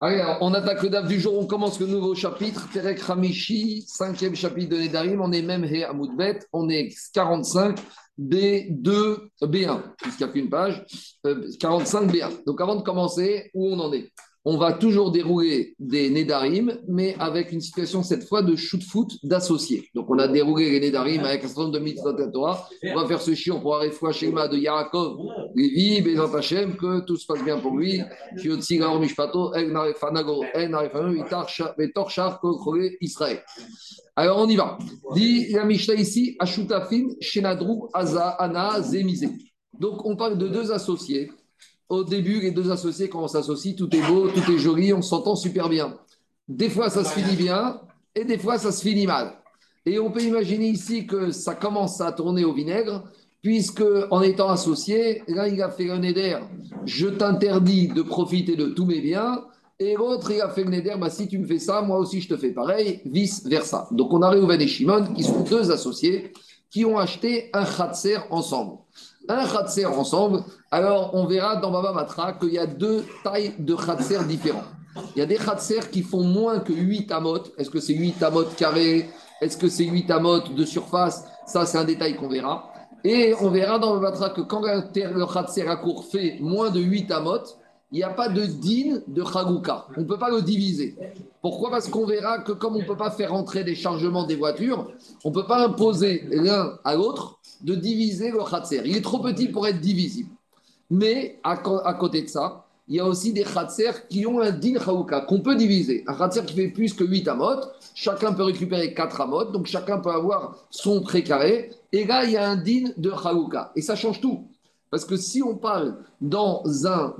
Allez, on attaque le DAF du jour, on commence le nouveau chapitre, Terek Hamishi, cinquième chapitre de Nedarim, on est même He Amoudbet, on est 45 B2 B1, puisqu'il n'y a qu'une page, 45 euh, B1. Donc avant de commencer, où on en est? On va toujours dérouler des Nédarim, mais avec une situation cette fois de shoot-foot d'associés. Donc on a déroulé les Nédarim avec un certain de mitzvot On va faire ce chiot pour arriver à schéma de Yaakov, Lévi, Bézant Hachem, que tout se passe bien pour lui. Alors on y va. Donc on parle de deux associés au début, les deux associés, quand on s'associe, tout est beau, tout est joli, on s'entend super bien. Des fois, ça se finit bien et des fois, ça se finit mal. Et on peut imaginer ici que ça commence à tourner au vinaigre, puisque en étant associé, là, il a fait un éder, je t'interdis de profiter de tous mes biens. Et l'autre, il a fait le éder, bah, si tu me fais ça, moi aussi je te fais pareil, vice-versa. Donc on a Réhouven et Shimon, qui sont deux associés, qui ont acheté un khatser ensemble un khatser ensemble, alors on verra dans Baba Matra qu'il y a deux tailles de khatser différents. Il y a des khatser qui font moins que 8 amot. Est-ce que c'est 8 amot carrés? Est-ce que c'est 8 amot de surface? Ça, c'est un détail qu'on verra. Et on verra dans Baba Matra que quand le khatser à court fait moins de 8 amot, il n'y a pas de din de Chaguka. On ne peut pas le diviser. Pourquoi? Parce qu'on verra que comme on ne peut pas faire entrer des chargements des voitures, on ne peut pas imposer l'un à l'autre de diviser le Khatser. Il est trop petit pour être divisible. Mais à, côté de ça, il y a aussi des Khatser qui ont un din Chaguka qu'on peut diviser. Un Khatser qui fait plus que 8 amot, chacun peut récupérer 4 amot, donc chacun peut avoir son précaré. Et là, il y a un din de Chaguka. Et ça change tout. Parce que si on parle dans un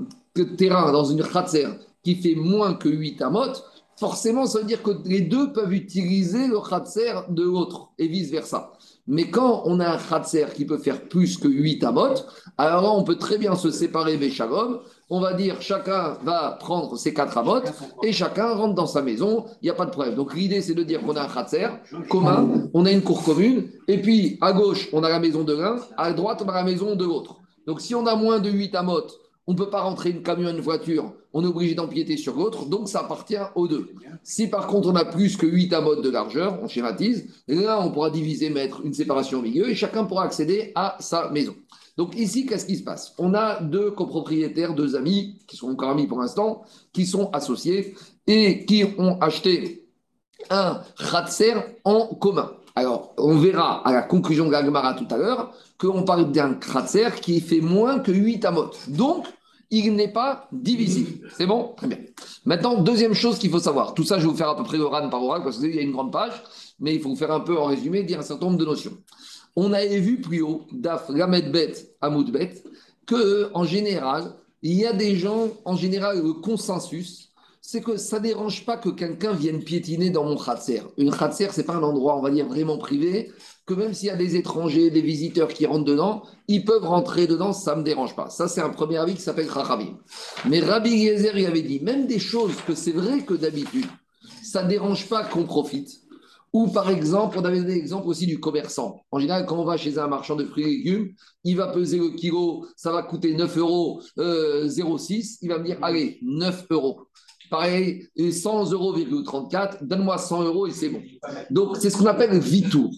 terrain dans une khatser qui fait moins que 8 amot, forcément, ça veut dire que les deux peuvent utiliser le khatser de l'autre et vice-versa. Mais quand on a un khatser qui peut faire plus que 8 amot, alors là, on peut très bien se séparer des shalom. On va dire chacun va prendre ses 4 amot et chacun rentre dans sa maison, il n'y a pas de problème. Donc l'idée, c'est de dire qu'on a un khatser commun, on a une cour commune, et puis à gauche, on a la maison de l'un, à droite, on a la maison de l'autre. Donc si on a moins de 8 amot, on ne peut pas rentrer une camion, une voiture, on est obligé d'empiéter sur l'autre, donc ça appartient aux deux. Si par contre on a plus que 8 amotes de largeur, on schématise, là on pourra diviser, mettre une séparation au milieu et chacun pourra accéder à sa maison. Donc ici, qu'est-ce qui se passe? On a deux copropriétaires, deux amis, qui sont encore amis pour l'instant, qui sont associés et qui ont acheté un Khatser en commun. Alors, on verra à la conclusion de l'Agmara tout à l'heure qu'on parle d'un Kratzer qui fait moins que 8 amot. Donc, il n'est pas divisible. C'est bon? Très bien. Maintenant, deuxième chose qu'il faut savoir. Tout ça, je vais vous faire à peu près oral par oral parce qu'il y a une grande page, mais il faut vous faire un peu en résumé, dire un certain nombre de notions. On avait vu plus haut, Daf Lamed Bet, Amoud Bet, que en général, il y a des gens, en général, le consensus, c'est que ça ne dérange pas que quelqu'un vienne piétiner dans mon khatser. Une khatser, ce n'est pas un endroit, on va dire, vraiment privé que même s'il y a des étrangers, des visiteurs qui rentrent dedans, ils peuvent rentrer dedans, ça ne me dérange pas. Ça, c'est un premier avis qui s'appelle Rachamim. Mais Rabbi Yezer, il avait dit, même des choses que c'est vrai que d'habitude, ça ne dérange pas qu'on profite. Ou par exemple, on avait donné l'exemple aussi du commerçant. En général, quand on va chez un marchand de fruits et légumes, il va peser le kilo, ça va coûter 9 euros 0,6, euh, il va me dire, allez, 9 euros. Pareil, 100 euros, 34, donne-moi 100 euros et c'est bon. Donc, c'est ce qu'on appelle vitour.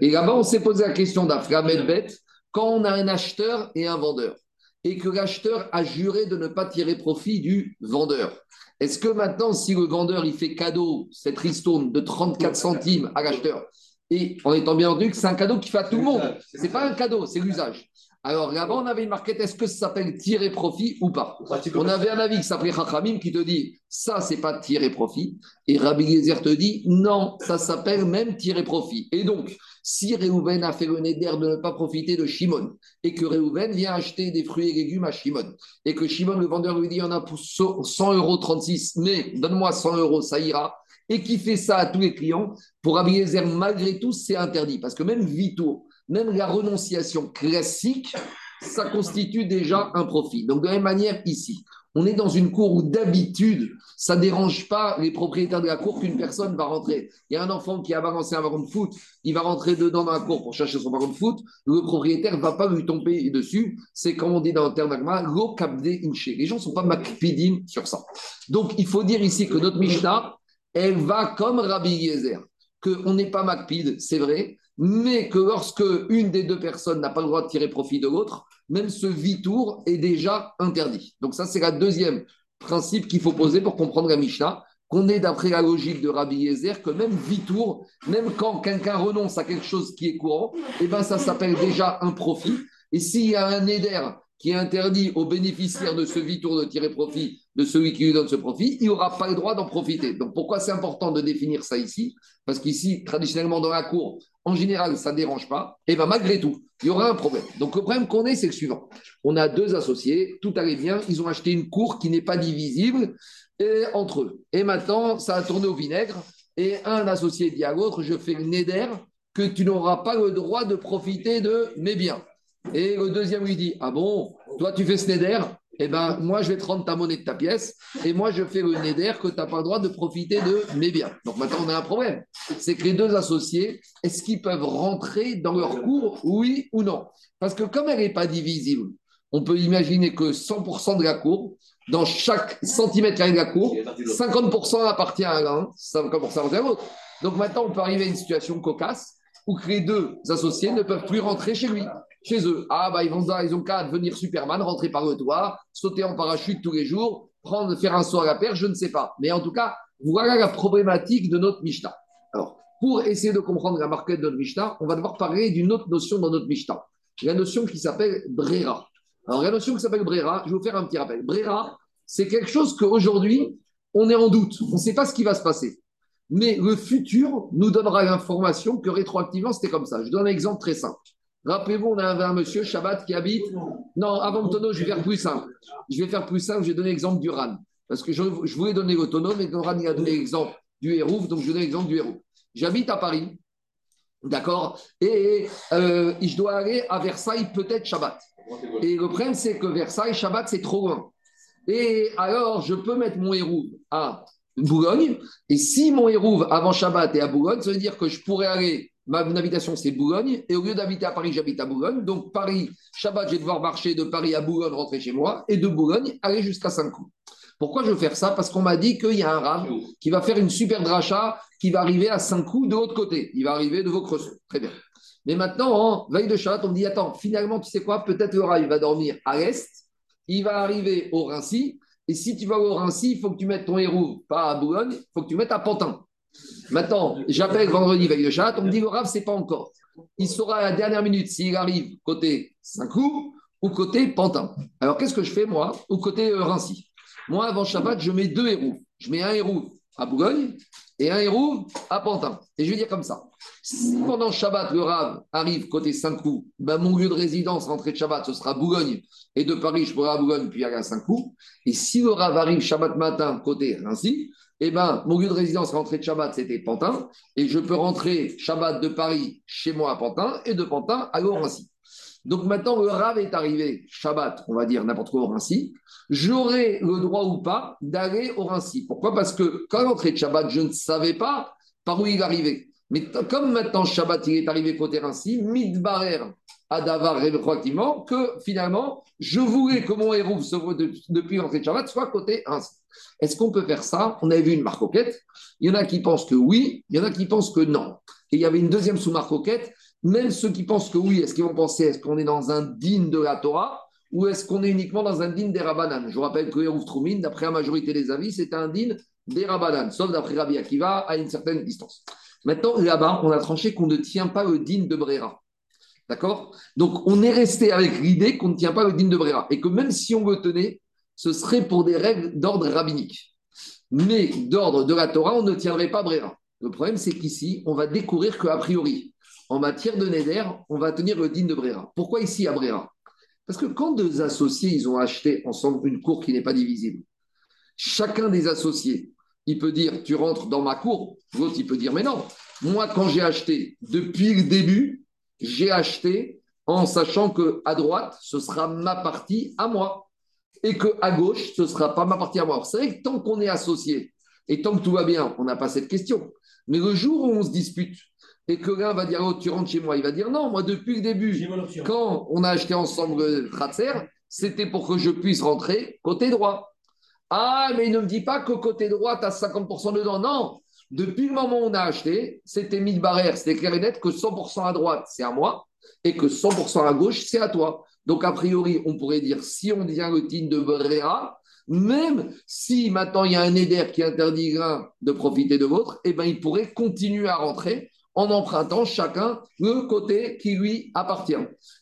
Et là-bas, on s'est posé la question d'Aframed quand on a un acheteur et un vendeur, et que l'acheteur a juré de ne pas tirer profit du vendeur. Est-ce que maintenant, si le vendeur il fait cadeau, cette ristourne de 34 centimes à l'acheteur, et en étant bien entendu que c'est un cadeau qui fait à tout le monde, c'est pas un cadeau, c'est l'usage. Alors là-bas, on avait une marquette, est-ce que ça s'appelle tirer profit ou pas? On avait un avis qui s'appelait Chachamim qui te dit, ça, c'est pas tirer profit. Et Rabbi Gezer te dit, non, ça s'appelle même tirer profit. Et donc, si Réhouven a fait le nez d'air de ne pas profiter de Shimon, et que Réhouven vient acheter des fruits et légumes à Shimon, et que Shimon, le vendeur, lui dit, on a pour 100 euros 36, mais donne-moi 100 euros, ça ira, et qui fait ça à tous les clients, pour Rabbi Gezer, malgré tout, c'est interdit. Parce que même Vito, même la renonciation classique, ça constitue déjà un profit. Donc, de la même manière, ici, On est dans une cour où d'habitude, ça ne dérange pas les propriétaires de la cour qu'une personne va rentrer. Il y a un enfant qui a balancé un ballon de foot, il va rentrer dedans dans la cour pour chercher son ballon de foot. Le propriétaire ne va pas lui tomber dessus. C'est comme on dit dans le terme inche. Les gens ne sont pas makpidim sur ça. Donc, il faut dire ici que notre Mishnah, elle va comme Rabbi Yezer, qu'on n'est pas makpid, c'est vrai, mais que lorsque une des deux personnes n'a pas le droit de tirer profit de l'autre, même ce vitour est déjà interdit. Donc ça, c'est la deuxième principe qu'il faut poser pour comprendre la Mishnah, qu'on est d'après la logique de Rabbi Yezer, que même vitour, même quand quelqu'un renonce à quelque chose qui est courant, eh ben ça s'appelle déjà un profit. Et s'il y a un éder qui interdit aux bénéficiaires de ce vitour de tirer profit de celui qui lui donne ce profit, il n'aura pas le droit d'en profiter. Donc pourquoi c'est important de définir ça ici? Parce qu'ici, traditionnellement dans la cour, en général, ça ne dérange pas. Et bien malgré tout, il y aura un problème. Donc le problème qu'on est, c'est le suivant. On a deux associés, tout allait bien, ils ont acheté une cour qui n'est pas divisible et, entre eux. Et maintenant, ça a tourné au vinaigre. Et un associé dit à l'autre, je fais le néder que tu n'auras pas le droit de profiter de mes biens. Et le deuxième lui dit, ah bon, toi tu fais ce néder eh ben, moi, je vais te rendre ta monnaie de ta pièce et moi, je fais le néder que tu n'as pas le droit de profiter de mes biens. Donc maintenant, on a un problème. C'est que les deux associés, est-ce qu'ils peuvent rentrer dans leur cours, oui ou non? Parce que comme elle n'est pas divisible, on peut imaginer que 100% de la cour, dans chaque centimètre de la cour, 50% appartient à l'un, 50% appartient à l'autre. Donc maintenant, on peut arriver à une situation cocasse où les deux associés ne peuvent plus rentrer chez lui chez eux. Ah, bah, ils, vont, ils ont qu'à devenir Superman, rentrer par le toit, sauter en parachute tous les jours, prendre, faire un saut à la perche, je ne sais pas. Mais en tout cas, voilà la problématique de notre Mishnah. Alors, pour essayer de comprendre la marquette de notre Mishnah, on va devoir parler d'une autre notion dans notre Mishnah. La notion qui s'appelle Brera. Alors, la notion qui s'appelle Brera, je vais vous faire un petit rappel. Brera, c'est quelque chose qu'aujourd'hui, on est en doute. On ne sait pas ce qui va se passer. Mais le futur nous donnera l'information que rétroactivement, c'était comme ça. Je donne un exemple très simple. Rappelez-vous, on avait un monsieur, Shabbat, qui habite. Non, avant tonneau, je vais faire plus simple. Je vais faire plus simple, je vais donner l'exemple du RAN. Parce que je, voulais donner l'autonome, mais le RAN, a donné l'exemple du Hérouf, donc je donne l'exemple du Hérouf. J'habite à Paris, d'accord Et euh, je dois aller à Versailles, peut-être Shabbat. Et le problème, c'est que Versailles, Shabbat, c'est trop loin. Et alors, je peux mettre mon Hérouf à Boulogne. Et si mon Hérouf avant Shabbat est à Boulogne, ça veut dire que je pourrais aller Ma habitation, c'est Boulogne. Et au lieu d'habiter à Paris, j'habite à Boulogne. Donc, Paris, Shabbat, je vais devoir marcher de Paris à Boulogne, rentrer chez moi. Et de Boulogne, aller jusqu'à Saint-Cloud. Pourquoi je veux faire ça? Parce qu'on m'a dit qu'il y a un rab qui va faire une super dracha qui va arriver à Saint-Cloud de l'autre côté. Il va arriver de vos. Très bien. Mais maintenant, en veille de Shabbat, on me dit attends, finalement, tu sais quoi? Peut-être le il va dormir à l'est. Il va arriver au Rincy. Et si tu vas au Rincy, il faut que tu mettes ton héros, pas à Boulogne, il faut que tu mettes à Pantin. Maintenant, j'appelle vendredi veille de chat, on me dit le Rav, c'est pas encore. Il saura à la dernière minute s'il arrive côté Saint-Cloud ou côté Pantin. Alors qu'est-ce que je fais moi Ou côté euh, Moi, avant Shabbat, je mets deux héros. Je mets un héros à Boulogne et un héros à Pantin. Et je vais dire comme ça. Si pendant Shabbat, le Rav arrive côté Saint-Cloud, ben mon lieu de résidence, rentrée de Shabbat, ce sera Boulogne. Et de Paris, je pourrai à Boulogne, puis aller à Saint-Cloud. Et si le Rav arrive Shabbat matin côté Rincy, eh ben, mon lieu de résidence, rentrée de Shabbat, c'était Pantin, et je peux rentrer Shabbat de Paris chez moi à Pantin, et de Pantin à Laurency. Donc maintenant, le Rav est arrivé, Shabbat, on va dire n'importe quoi au Rincy, j'aurai le droit ou pas d'aller au Rincy. Pourquoi? Parce que quand rentrée de Shabbat, je ne savais pas par où il arrivait. Mais comme maintenant Shabbat, il est arrivé côté Rincy, Midbarer à Davar rétroactivement, que finalement, je voulais que mon héros, depuis l'entrée de Shabbat, soit côté Rincy. Est-ce qu'on peut faire ça? On avait vu une marcoquette. Il y en a qui pensent que oui, il y en a qui pensent que non. Et il y avait une deuxième sous-marcoquette. Même ceux qui pensent que oui, est-ce qu'ils vont penser est-ce qu'on est dans un digne de la Torah ou est-ce qu'on est uniquement dans un digne des Rabbanan? Je vous rappelle que Hérouf Troumine, d'après la majorité des avis, c'est un digne des Rabbanan, sauf d'après Rabbi Akiva à une certaine distance. Maintenant, là-bas, on a tranché qu'on ne tient pas le digne de Brera. D'accord? Donc, on est resté avec l'idée qu'on ne tient pas le digne de Brera. Et que même si on le tenait, ce serait pour des règles d'ordre rabbinique. Mais d'ordre de la Torah, on ne tiendrait pas Brera. Le problème, c'est qu'ici, on va découvrir qu'a priori, en matière de Neder, on va tenir le digne de Brera. Pourquoi ici à Brera Parce que quand deux associés, ils ont acheté ensemble une cour qui n'est pas divisible, chacun des associés, il peut dire, tu rentres dans ma cour, l'autre, il peut dire, mais non, moi, quand j'ai acheté, depuis le début, j'ai acheté en sachant que à droite, ce sera ma partie à moi. Et qu'à gauche, ce ne sera pas ma partie à moi. C'est vrai que tant qu'on est associé et tant que tout va bien, on n'a pas cette question. Mais le jour où on se dispute et que l'un va dire oh, tu rentres chez moi, il va dire non, moi depuis le début, quand on a acheté ensemble Kratzer, c'était pour que je puisse rentrer côté droit. Ah, mais il ne me dit pas que côté droit, tu as 50% dedans. Non, depuis le moment où on a acheté, c'était mis de barrière, c'était clair et net que 100% à droite, c'est à moi, et que 100% à gauche, c'est à toi. Donc, a priori, on pourrait dire, si on devient le team de Brera, même si maintenant il y a un éder qui interdit de profiter de l'autre, eh ben, il pourrait continuer à rentrer en empruntant chacun le côté qui lui appartient.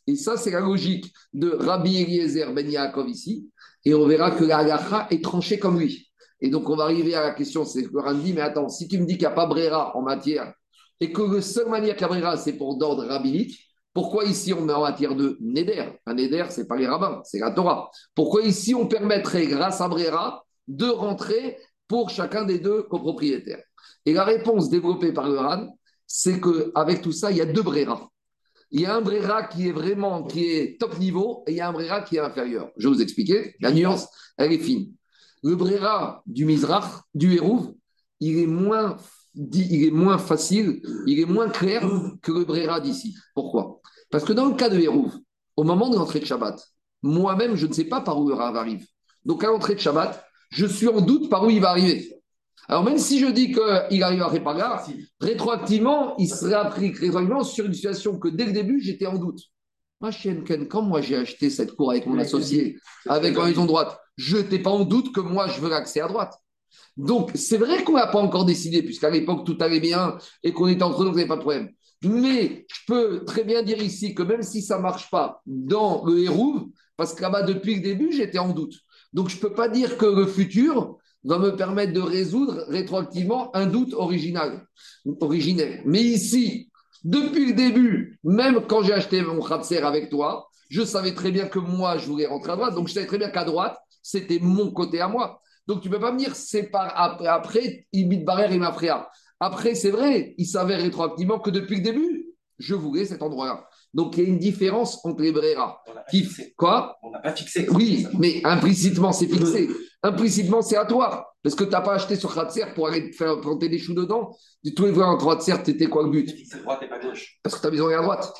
Et ça, c'est la logique de Rabbi Eliezer Ben Yaakov ici. Et on verra que la est tranchée comme lui. Et donc, on va arriver à la question, c'est que Ran dit, mais attends, si tu me dis qu'il n'y a pas Brera en matière, et que la seule manière qu'il y a Brera, c'est pour d'ordre rabbinique, pourquoi ici on met en matière de Neder? Un Neder, c'est pas les rabbins, c'est la Torah. Pourquoi ici on permettrait, grâce à Brera, de rentrer pour chacun des deux copropriétaires? Et la réponse développée par le RAN, c'est qu'avec tout ça, il y a deux Brera. Il y a un Brera qui est vraiment qui est top niveau et il y a un Brera qui est inférieur. Je vais vous expliquer. La nuance, elle est fine. Le Brera du Mizrach, du Hérouv, il est moins il est moins facile, il est moins clair que le Brera d'ici. Pourquoi? Parce que dans le cas de Hérouv, au moment de l'entrée de Shabbat, moi-même, je ne sais pas par où le Rav arrive. Donc à l'entrée de Shabbat, je suis en doute par où il va arriver. Alors même si je dis qu'il arrive à Répaga, rétroactivement, il serait appris rétroactivement sur une situation que dès le début, j'étais en doute. Ma chienne quand moi j'ai acheté cette cour avec mon associé, avec maison droite, je n'étais pas en doute que moi je veux l'accès à droite. Donc, c'est vrai qu'on n'a pas encore décidé, puisqu'à l'époque, tout allait bien et qu'on était entre nous, il n'y avait pas de problème. Mais je peux très bien dire ici que même si ça ne marche pas dans le Hérouve, parce que là-bas, depuis le début, j'étais en doute. Donc, je ne peux pas dire que le futur va me permettre de résoudre rétroactivement un doute original, originel. Mais ici, depuis le début, même quand j'ai acheté mon Khatser avec toi, je savais très bien que moi, je voulais rentrer à droite. Donc, je savais très bien qu'à droite, c'était mon côté à moi. Donc tu ne peux pas me dire c'est par après, après il barrière et. Après, c'est vrai, il s'avère rétroactivement que depuis le début, je voulais cet endroit-là. Donc il y a une différence entre les Brera. Qui... Quoi? On n'a pas fixé. Oui, mais implicitement, c'est fixé. Implicitement, c'est à toi. Parce que tu n'as pas acheté sur Kratzer pour aller faire planter des choux dedans. Tous les fois en Kratzer, tu étais quoi le but? Droite et pas gauche. Parce que ta maison est à droite.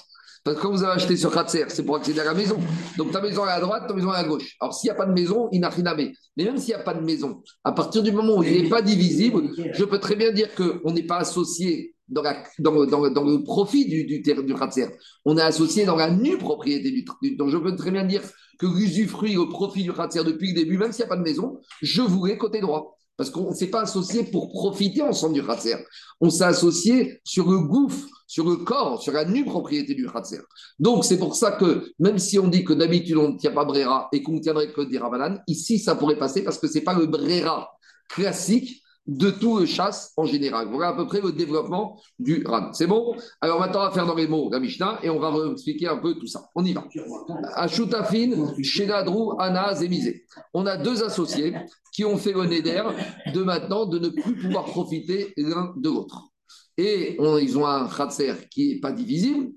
Parce que quand vous avez acheté sur Kratzer, c'est pour accéder à la maison. Donc ta maison est à droite, ta maison est à gauche. Alors s'il n'y a pas de maison, il n'a rien à Mais même s'il n'y a pas de maison, à partir du moment où il n'est pas divisible, je peux très bien dire qu'on n'est pas associé dans, le profit du, du, du. On est associé dans la nue propriété du, Donc je peux très bien dire que l'usufruit au profit du Kratzer depuis le début, même s'il n'y a pas de maison, je voulais côté droit. Parce qu'on ne s'est pas associé pour profiter ensemble du Khatser. On s'est associé sur le gouffre, sur le corps, sur la nue propriété du Khatser. Donc, c'est pour ça que même si on dit que d'habitude on ne tient pas Brera et qu'on ne tiendrait que des Ravanan, ici ça pourrait passer parce que ce n'est pas le Brera classique de tout le chasse en général. Voilà à peu près le développement du RAN. C'est bon? Alors maintenant, on va faire dans les mots la Mishnah et on va expliquer un peu tout ça. On y va. Ashutafin, Shenadrou, Ana, Zemizé. On a deux associés qui ont fait le neder de maintenant de ne plus pouvoir profiter l'un de l'autre. Et ils ont un khatser qui n'est pas divisible.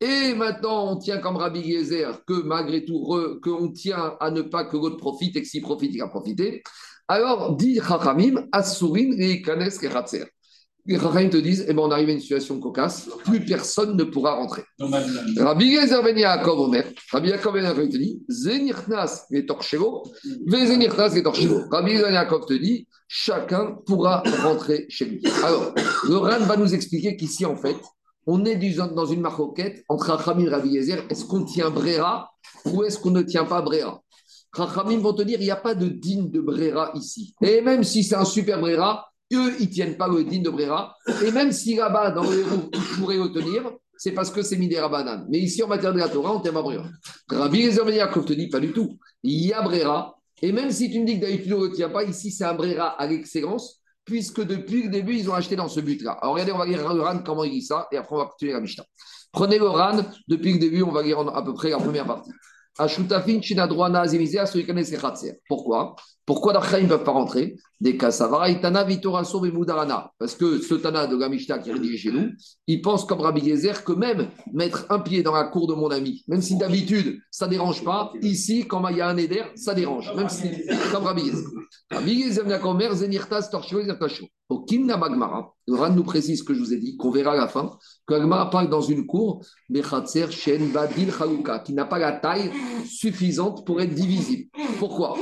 Et maintenant, on tient comme Rabbi Gezer que malgré tout, qu'on tient à ne pas que l'autre profite et que s'il profite, il a profité. Alors, dit Chachamim, Asurin et Kanes. Les Chachamim te disent, eh ben, on arrive à une situation cocasse, plus personne ne pourra rentrer. Rabbi Gezer ben Yaakov Omer, Rabbi Yaakov ben Yaakov te dit, Zenirchnas et Torchego, Zenirchnas et Torchego. Rabbi Gezer ben Yaakov te dit, chacun pourra rentrer chez lui. Alors, le Ran va nous expliquer qu'ici, en fait, on est dans une maroquette entre Chachamim et Rabbi Gezer. Est-ce qu'on tient Brera ou est-ce qu'on ne tient pas Brera Rachamim vont te dire il n'y a pas de digne de Brera ici. Et même si c'est un super Brera, eux, ils ne tiennent pas le digne de Brera. Et même si là-bas, dans le héros, ils pourraient le tenir, c'est parce que c'est Midera Banan. Mais ici, en matière de la Torah, on tient pas Brera. Rabbi Yaakov te dit pas du tout. Il y a Brera. Et même si tu me dis que d'habitude, on ne le tient pas, ici, c'est un Brera à l'excellence, puisque depuis le début, ils ont acheté dans ce but-là. Alors regardez, on va lire le RAN, comment il dit ça, et après, on va continuer la Mishnah. Prenez le RAN, depuis le début, on va lire à peu près la première partie. Pourquoi? Pourquoi dans ne peuvent pas rentrer? Des Kasavara, Itana, Vitoraso, Moudarana. Parce que ce Tana de Gamishta qui est rédigé chez nous, il pense comme Rabbi Gezer que même mettre un pied dans la cour de mon ami, même si d'habitude ça ne dérange pas, ici, quand il y a un éder, ça dérange. Même si, comme Rabbi Gezer. Rabbi Gezer, Nakomer, Zenirtas, Torchio, Zertacho. Au Kimna Magmara, le Ran nous précise ce que je vous ai dit, qu'on verra à la fin, que Agmara parle dans une cour, Bechatzer, Shen, Badil, Chalouka, qui n'a pas la taille suffisante pour être divisible. Pourquoi?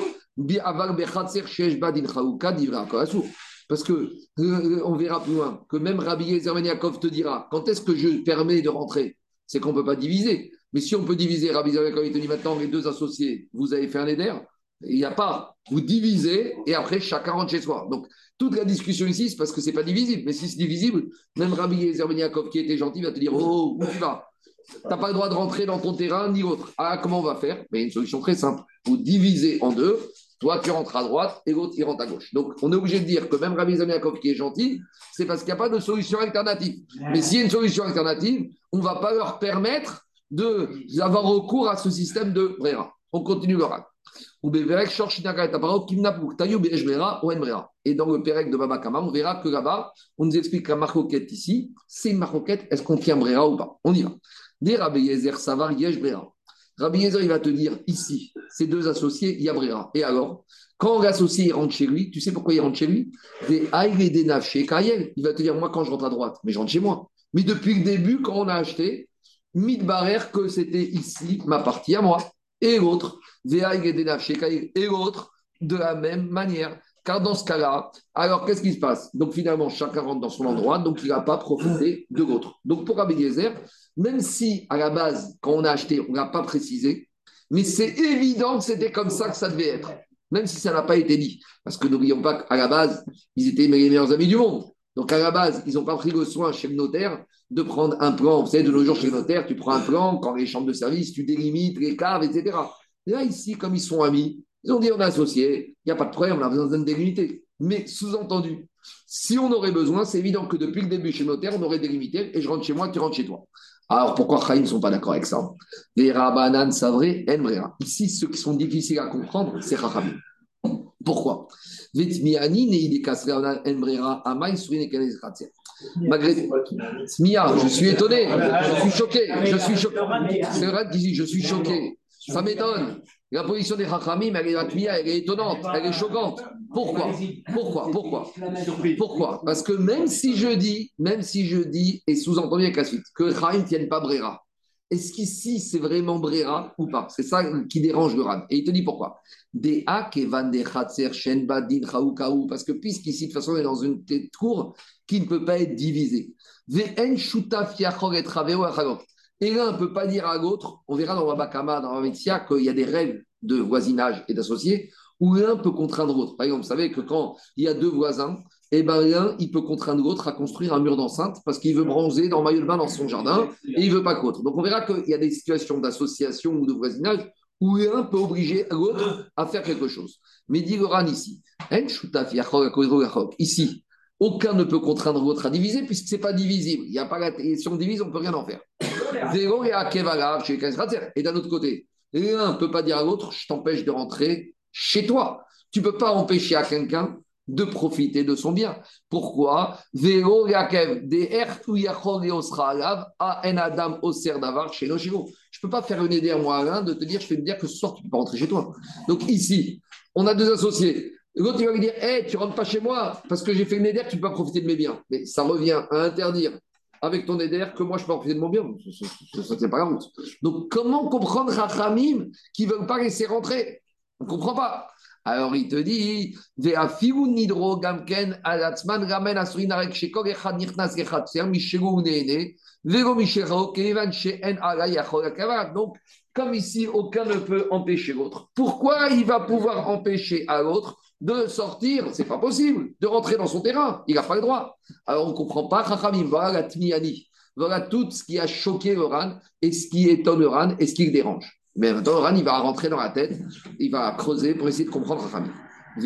Parce que euh, on verra plus loin que même Rabbi Yezer te dira quand est-ce que je permets de rentrer? C'est qu'on ne peut pas diviser. Mais si on peut diviser, Rabbi Yezer te dit maintenant les deux associés, vous avez fait un éder, il n'y a pas. Vous divisez et après chacun rentre chez soi. Donc toute la discussion ici, c'est parce que ce n'est pas divisible. Mais si c'est divisible, même Rabbi Yezer qui était gentil va te dire Oh, où tu vas? Tu n'as pas le droit de rentrer dans ton terrain ni l'autre. Ah, comment on va faire? Mais une solution très simple. Vous divisez en deux toi, tu rentres à droite et l'autre, il rentre à gauche. Donc, on est obligé de dire que même Rabbi Zamiakov qui est gentil, c'est parce qu'il n'y a pas de solution alternative. Mais s'il y a une solution alternative, on ne va pas leur permettre d'avoir recours à ce système de Brera. On continue le rat. Et dans le Pérec de Baba Kama, on verra que là-bas, on nous explique la marcoquette ici, c'est une marcoquette, est-ce qu'on tient Brera ou pas? On y va. Des Rabbi Yezer Savar Yesh Brera. Rabbi Yezer, il va te dire ici, ces deux associés, il y a Brera. Et alors, quand l'associé rentre chez lui, tu sais pourquoi il rentre chez lui? Des et des Kayel. Il va te dire, moi, quand je rentre à droite, mais je rentre chez moi. Mais depuis le début, quand on a acheté, barrière que c'était ici, ma partie à moi. Et l'autre. Et l'autre, de la même manière. Car dans ce cas-là, alors qu'est-ce qui se passe? Donc finalement, chacun rentre dans son endroit, donc il n'a pas profité de l'autre. Donc pour Rabbi Yezer, même si à la base, quand on a acheté, on n'a pas précisé, mais c'est évident que c'était comme ça que ça devait être, même si ça n'a pas été dit. Parce que n'oublions pas qu'à la base, ils étaient les meilleurs amis du monde. Donc à la base, ils n'ont pas pris le soin chez le notaire de prendre un plan. Vous savez, de nos jours chez le notaire, tu prends un plan, quand les chambres de service, tu délimites les caves, etc. là, ici, comme ils sont amis, ils ont dit on est associé, il n'y a pas de problème, on a besoin d'une délimité. Mais sous-entendu, si on aurait besoin, c'est évident que depuis le début chez le notaire, on aurait délimité et je rentre chez moi, tu rentres chez toi. Alors pourquoi Chaim ne sont pas d'accord avec ça? Les Rabanan Savré. Ici, ceux qui sont difficiles à comprendre, c'est Chachamim. Pourquoi? Malgré Mia, je suis étonné, je suis choqué, je suis choqué. C'est vrai dit je suis choqué. Ça m'étonne. La position des Chachamim, elle est, étonnante, elle est choquante. Pourquoi? Pourquoi? Pourquoi? Pourquoi? Parce que même si je dis, même si je dis, et sous-entendu avec la suite, que Chachamim ne tiennent pas Brera, est-ce qu'ici c'est vraiment Brera ou pas? C'est ça qui dérange le Ran. Et il te dit pourquoi? Parce que puisqu'ici de toute façon on est dans une tête cour qui ne peut pas être divisée. Et et l'un ne peut pas dire à l'autre, on verra dans Wabakama, dans Wametia, qu'il y a des règles de voisinage et d'associés où l'un peut contraindre l'autre. Par exemple, vous savez que quand il y a deux voisins, eh ben, l'un, il peut contraindre l'autre à construire un mur d'enceinte parce qu'il veut bronzer dans le maillot de bain dans son jardin et il veut pas qu'autre. Donc on verra qu'il y a des situations d'association ou de voisinage où l'un peut obliger l'autre à faire quelque chose. Mais dit Goran ici, ici, aucun ne peut contraindre l'autre à diviser puisque ce n'est pas divisible. Il y a pas la... Si on divise, on ne peut rien en faire. Et d'un autre côté, l'un ne peut pas dire à l'autre, je t'empêche de rentrer chez toi. Tu ne peux pas empêcher à quelqu'un de profiter de son bien. Pourquoi? Je ne peux pas faire une à moi à de te dire, je fais me dire que ce soir, tu ne peux pas rentrer chez toi. Donc ici, on a deux associés. L'autre, il va lui dire, hé, tu rentres pas chez moi parce que j'ai fait une éder, tu ne peux pas profiter de mes biens. Mais ça revient à interdire avec ton éder que moi je peux profiter de mon bien. Ça, c'est pas honte. Donc, comment comprendre Rachamim qui ne veulent pas laisser rentrer? On ne comprend pas. Alors il te dit, Donc, comme ici, aucun ne peut empêcher l'autre. Pourquoi il va pouvoir empêcher à l'autre? De sortir, c'est pas possible, de rentrer dans son terrain, il n'a pas le droit. Alors on ne comprend pas, voilà tmiani, voilà tout ce qui a choqué le Ran, et ce qui étonne le Ran, et ce qui le dérange. Mais maintenant, le Ran, il va rentrer dans la tête, il va creuser pour essayer de comprendre Chachamim. De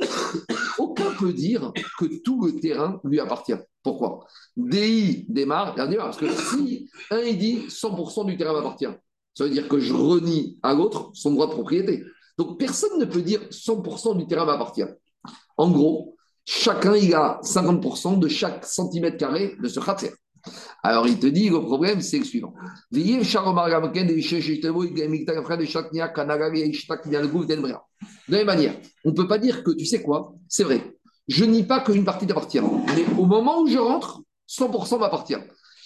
de peut dire que tout le terrain lui appartient. Pourquoi? DI démarre, parce que si un il dit 100% du terrain m'appartient, ça veut dire que je renie à l'autre son droit de propriété. Donc personne ne peut dire 100% du terrain m'appartient. En gros, chacun il a 50% de chaque centimètre carré de ce khatser. Alors il te dit, le problème c'est le suivant. De la même manière, on ne peut pas dire que, tu sais quoi, c'est vrai, je nie pas qu'une partie t'appartient, mais au moment où je rentre, 100% m'appartient.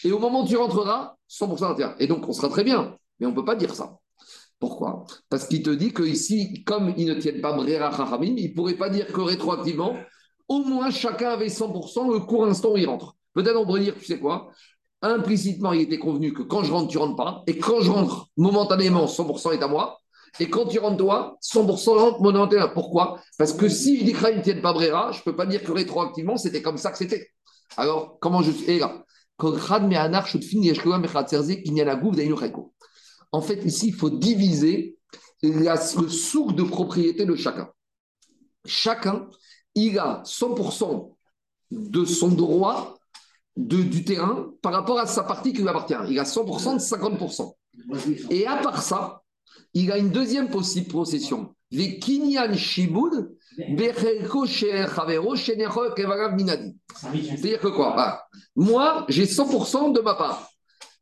Et au moment où tu rentreras, 100% t'appartient. Et donc on sera très bien, mais on ne peut pas dire ça. Pourquoi? Parce qu'il te dit que ici, comme ils ne tiennent pas Brera Chachamim, il ne pourrait pas dire que rétroactivement, au moins chacun avait 100% le court instant où il rentre. Peut-être on pourrait dire, tu sais quoi? Implicitement, il était convenu que quand je rentre, tu rentres pas. Et quand je rentre, momentanément, 100% est à moi. Et quand tu rentres toi, 100% rentre momentanément. Pourquoi? Parce que si je dis que ne tiennent pas Brera, je ne peux pas dire que rétroactivement, c'était comme ça que c'était. Alors, comment je suis là en fait, ici, il faut diviser le souk de propriété de chacun. Chacun, il a 100% de son droit du terrain par rapport à sa partie qui lui appartient. Il a 100% de 50%. Et à part ça, il a une deuxième possession. C'est-à-dire que quoi? Ah, Moi, j'ai 100% de ma part.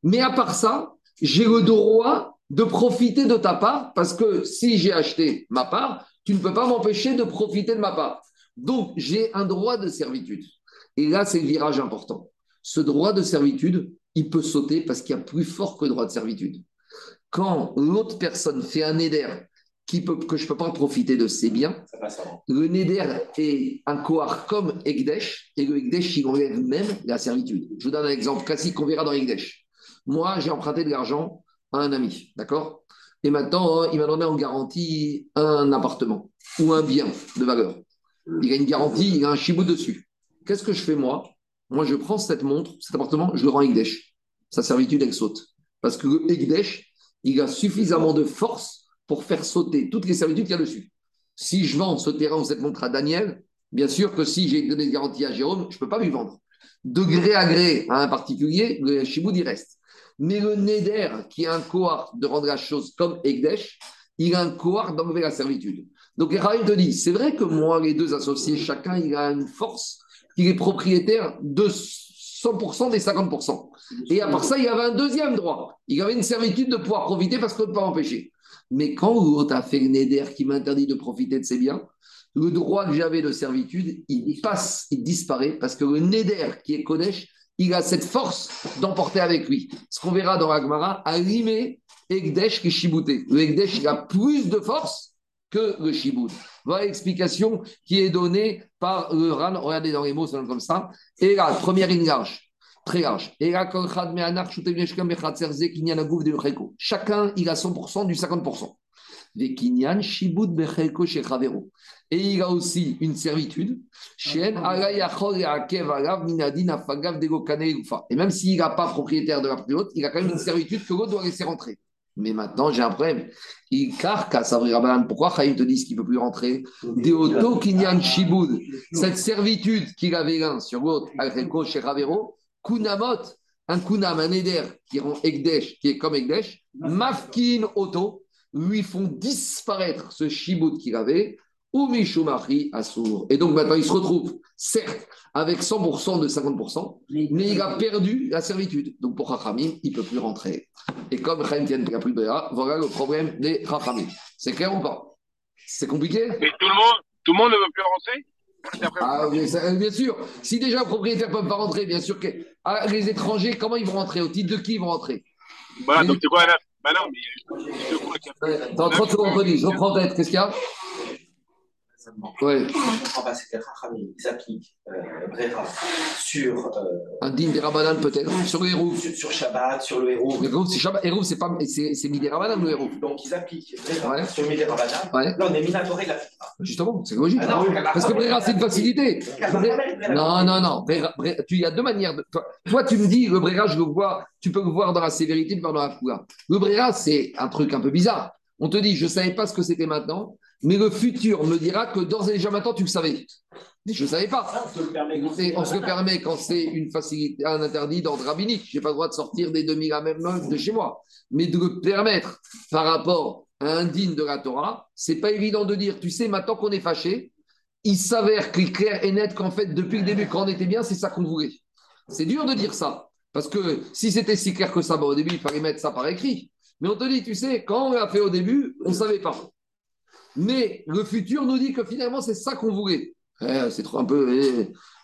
Mais à part ça, j'ai le droit de profiter de ta part parce que si j'ai acheté ma part, tu ne peux pas m'empêcher de profiter de ma part. Donc, j'ai un droit de servitude. Et là, c'est le virage important. Ce droit de servitude, il peut sauter parce qu'il y a plus fort que le droit de servitude. Quand l'autre personne fait un éder qui peut, que je ne peux pas profiter de ses biens, le neder est un kohar comme Egdesh, et le Egdesh, il enlève même la servitude. Je vous donne un exemple classique qu'on verra dans Egdesh. Moi, j'ai emprunté de l'argent à un ami, d'accord? Et maintenant, il m'a donné en garantie un appartement ou un bien de valeur. Il a une garantie, il a un chibou dessus. Qu'est-ce que je fais moi? Moi, je prends cette montre, cet appartement, je le rends Egdesh. Sa servitude, elle saute. Parce que le Egdesh, il a suffisamment de force pour faire sauter toutes les servitudes qu'il y a dessus. Si je vends ce terrain ou cette montre à Daniel, bien sûr que si j'ai donné une garantie à Jérôme, je ne peux pas lui vendre. De gré à gré à un particulier, le chiboud, il reste. Mais le Neder, qui a un cohort de rendre la chose comme Egdesh, il a un cohort d'enlever la servitude. Donc, Rahim te dit, c'est vrai que moi, les deux associés, chacun, il a une force, il est propriétaire de 100% des 50%. Et à part ça, il avait un deuxième droit. Il avait une servitude de pouvoir profiter parce qu'on ne peut pas empêcher. Mais quand l'autre a fait le Neder qui m'interdit de profiter de ses biens, le droit que j'avais de servitude, il passe, il disparaît parce que le Neder qui est Kodesh, il a cette force d'emporter avec lui. Ce qu'on verra dans Agmara, Alimé Egdesh qui Shibouté. Le Egdesh, il a plus de force que le shiboud. Voilà l'explication qui est donnée par le RAN. Regardez dans les mots, c'est comme ça. Et là, première ligne large, très large. Et là, chacun, il a 100% du 50%. Et il a aussi une servitude. Et même s'il n'a pas propriétaire de la l'autre, il a quand même une servitude que l'autre doit laisser rentrer. Mais maintenant, j'ai un problème. Il carcasse Pourquoi Chaim te dit qu'il ne peut plus rentrer? Deoto Kinyan Shiboud. Cette servitude qu'il avait l'un sur l'autre, Alreko chez Ravero, Kunamot, un Kunam, un Eder qui rend Egdesh, qui est comme Egdesh, Mafkin Oto, lui font disparaître ce Shiboud qu'il avait ou Mishumari Assour. Et donc maintenant, il se retrouve, certes, avec 100% de 50%, mais il a perdu la servitude. Donc pour Rachamim, il ne peut plus rentrer. Et comme Chaim n'a plus de voilà le problème des Rachamim. C'est clair ou pas? C'est compliqué? Mais tout le monde, tout le monde ne veut plus rentrer ah, bien, sûr. Si déjà un propriétaire ne peut pas rentrer, bien sûr que ah, les étrangers, comment ils vont rentrer? Au titre de qui ils vont rentrer? Voilà, donc c'est quoi la... Bah non, mais. Dans 30 secondes, je reprends tête. Qu'est-ce qu'il y a? Pas, c'est que Rachamim, ils appliquent euh, Brera sur. Euh, un din des Rabanan peut-être, sur le héros. Sur, sur, Shabbat, sur le héros. Le héros, c'est Shabbat. Héros, c'est pas. C'est Midi Rabanan, le héros. Donc ils appliquent Brera ouais. sur Midi Rabanan. Ouais. Là, on est Minatoré, la Justement, c'est logique. Ah non, Parce que Brera, c'est une facilité. Non, non, non. Brera, tu, il y a deux manières. De... Toi, toi, tu me dis, le Brera, je le vois, tu peux le voir dans la sévérité, le voir dans la foula. Le Brera, c'est un truc un peu bizarre. On te dit, je ne savais pas ce que c'était maintenant. Mais le futur me dira que d'ores et déjà maintenant, tu le savais. Je ne savais pas. On se le permet quand on se le permet quand c'est une facilité, un interdit d'ordre rabbinique. Je n'ai pas le droit de sortir des 2000 à même de chez moi. Mais de le permettre par rapport à un digne de la Torah, c'est pas évident de dire, tu sais, maintenant qu'on est fâché, il s'avère qu'il est clair et net qu'en fait, depuis le début, quand on était bien, c'est ça qu'on voulait. C'est dur de dire ça. Parce que si c'était si clair que ça, bah, au début, il fallait mettre ça par écrit. Mais on te dit, tu sais, quand on l'a fait au début, on ne savait pas. Mais le futur nous dit que finalement, c'est ça qu'on voulait. Eh, c'est trop un peu.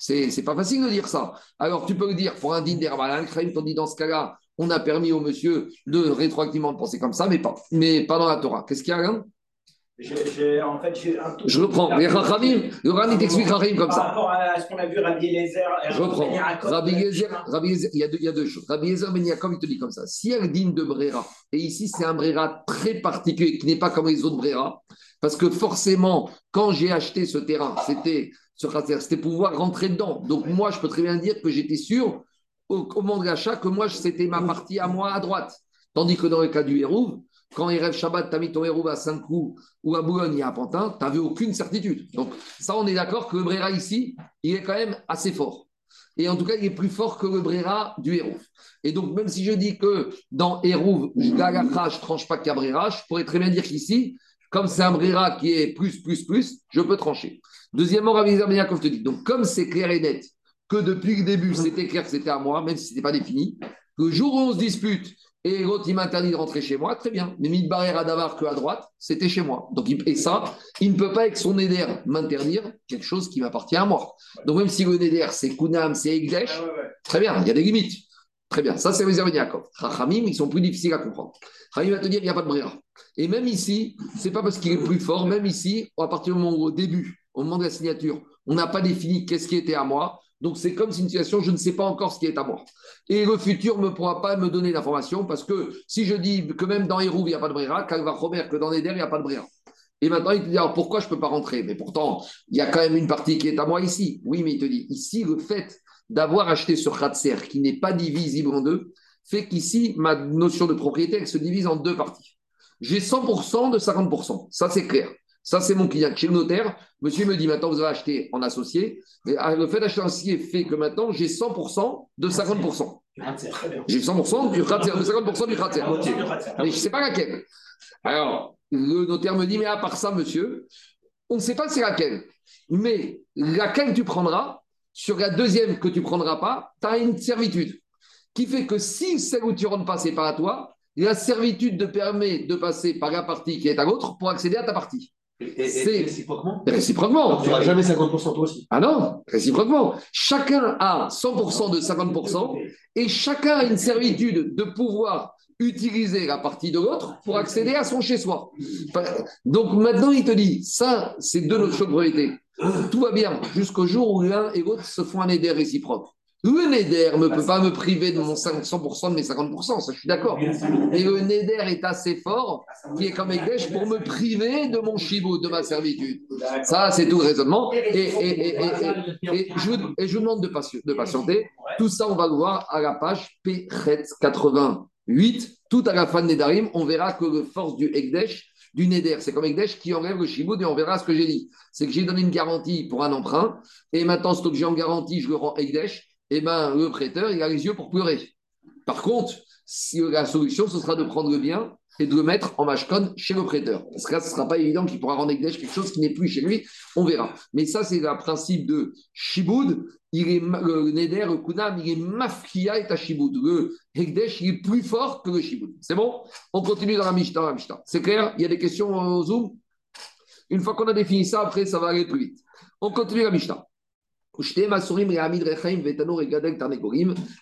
eh, c'est pas facile de dire ça. Alors, tu peux le dire pour un digne d'Herbalin, Crème, on dit dans ce cas-là, on a permis au monsieur de rétroactivement penser comme ça, mais pas, mais pas dans la Torah. Qu'est-ce qu'il y a, Alain J'ai- j'ai- En fait, j'ai un tout Je reprends. Les Rachamim, le Rani t'explique Rachamim comme Par ça. rapport à ce qu'on a vu Rabbi Eliezer. et Je reprends. Rabbi euh, Gezer, il y, a deux, il y a deux choses. Rabbi Gezer Ben Yaakov, il te dit comme ça. Si elle de Brera, et ici c'est un Brera très particulier qui n'est pas comme les autres Brera, parce que forcément, quand j'ai acheté ce terrain, c'était c'était pouvoir rentrer dedans. Donc moi, je peux très bien dire que j'étais sûr au, au moment de l'achat que moi, c'était ma partie à moi à droite. Tandis que dans le cas du Hérouv, quand il rêve Shabbat, tu as mis ton Hérouv à Saint-Cloud ou à Boulogne et à Pantin, tu n'avais aucune certitude. Donc ça, on est d'accord que le Brera ici, il est quand même assez fort. Et en tout cas, il est plus fort que le Brera du Hérouv. Et donc, même si je dis que dans Hérouv, je je tranche pas qu'à Brera, je pourrais très bien dire qu'ici, comme c'est un Brera qui est plus, plus, plus, je peux trancher. Deuxièmement, Rabbi Yezer Ben te dit, donc comme c'est clair et net que depuis le début, c'était clair que c'était à moi, même si ce n'était pas défini, le jour où on se dispute et l'autre, il m'interdit de rentrer chez moi, très bien. Mais mis barrière à Davar que à droite, c'était chez moi. Donc, il- et ça, il ne peut pas, avec son Neder, m'interdire quelque chose qui m'appartient à moi. Donc, même si le Neder, c'est Kunam, c'est Egdesh, Ah. Très bien, il y a des limites. Très bien, ça c'est réservé Yaakov. Rachamim, ils sont plus difficiles à comprendre. Rachamim va te dire qu'il n'y a pas de bréra. Et même ici, c'est pas parce qu'il est plus fort, même ici, à partir du moment où au début, au moment de la signature, on n'a pas défini qu'est-ce qui était à moi. Donc c'est comme si une situation, je ne sais pas encore ce qui est à moi. Et le futur ne pourra pas me donner d'informations parce que si je dis que même dans Hérouv, il n'y a pas de bréra, Kalva Romer, que dans Neder, il n'y a pas de bréra. Et maintenant, il te dit alors pourquoi je ne peux pas rentrer? Mais pourtant, il y a quand même une partie qui est à moi ici. Oui, mais il te dit ici, le fait d'avoir acheté sur Khatser qui n'est pas divisible en deux fait qu'ici, ma notion de propriété, elle se divise en deux parties. J'ai 100% de 50%. Ça, c'est clair. Ça, c'est mon client. Chez le notaire, monsieur me dit maintenant, vous avez acheté en associé. Ah, le fait d'acheter en associé fait que maintenant, j'ai 100% de 50%. C'est très bien. J'ai 100% du Khatser, de 50% du Khatser. Mais je ne sais pas laquelle. Alors, le notaire me dit, mais à part ça, monsieur, on ne sait pas c'est laquelle. Mais laquelle tu prendras, sur la deuxième que tu ne prendras pas, tu as une servitude. Qui fait que si celle où tu rentres pas, c'est pas à toi, la servitude te permet de passer par la partie qui est à l'autre pour accéder à ta partie. Et, et- C'est- et réciproquement Réciproquement. Tu n'auras jamais 50% toi aussi. Ah non, réciproquement. Chacun a 100% de 50% et chacun a une servitude de pouvoir utiliser la partie de l'autre pour accéder à son chez-soi. Donc maintenant, il te dit, ça, c'est deux notions de propriété. Tout va bien jusqu'au jour où l'un et l'autre se font un éder réciproque. Le Neder ne peut pas me priver de mon 100% de mes 50%, ça je suis d'accord. Et le Neder est assez fort, qui est comme Ekdesh, pour me priver de mon chibou, de ma servitude. Ça, c'est tout le raisonnement. Et, je, vous, et je vous demande de, patient- de patienter. Tout ça, on va le voir à la page P88. Tout à la fin de Nedarim, on verra que la force du Ekdesh, du Neder, c'est comme Ekdesh qui enlève le Shiboud et on verra ce que j'ai dit. C'est que j'ai donné une garantie pour un emprunt et maintenant, ce que j'ai en garantie, je le rends Ekdesh. Et ben, le prêteur, il a les yeux pour pleurer. Par contre, si la solution, ce sera de prendre le bien et de le mettre en mashkon chez le prêteur. Parce que là, ce ne sera pas évident qu'il pourra rendre Ekdesh quelque chose qui n'est plus chez lui. On verra. Mais ça, c'est le principe de Shiboud. Il est, le Neder, le Kunam, il est mafkia et Shiboud. Le Ekdesh, il est plus fort que le Shiboud. C'est bon? On continue dans la Mishnah. C'est clair? Il y a des questions au Zoom? Une fois qu'on a défini ça, après, ça va aller plus vite. On continue la Mishnah.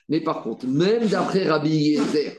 Mais par contre, même d'après Rabbi Yezer,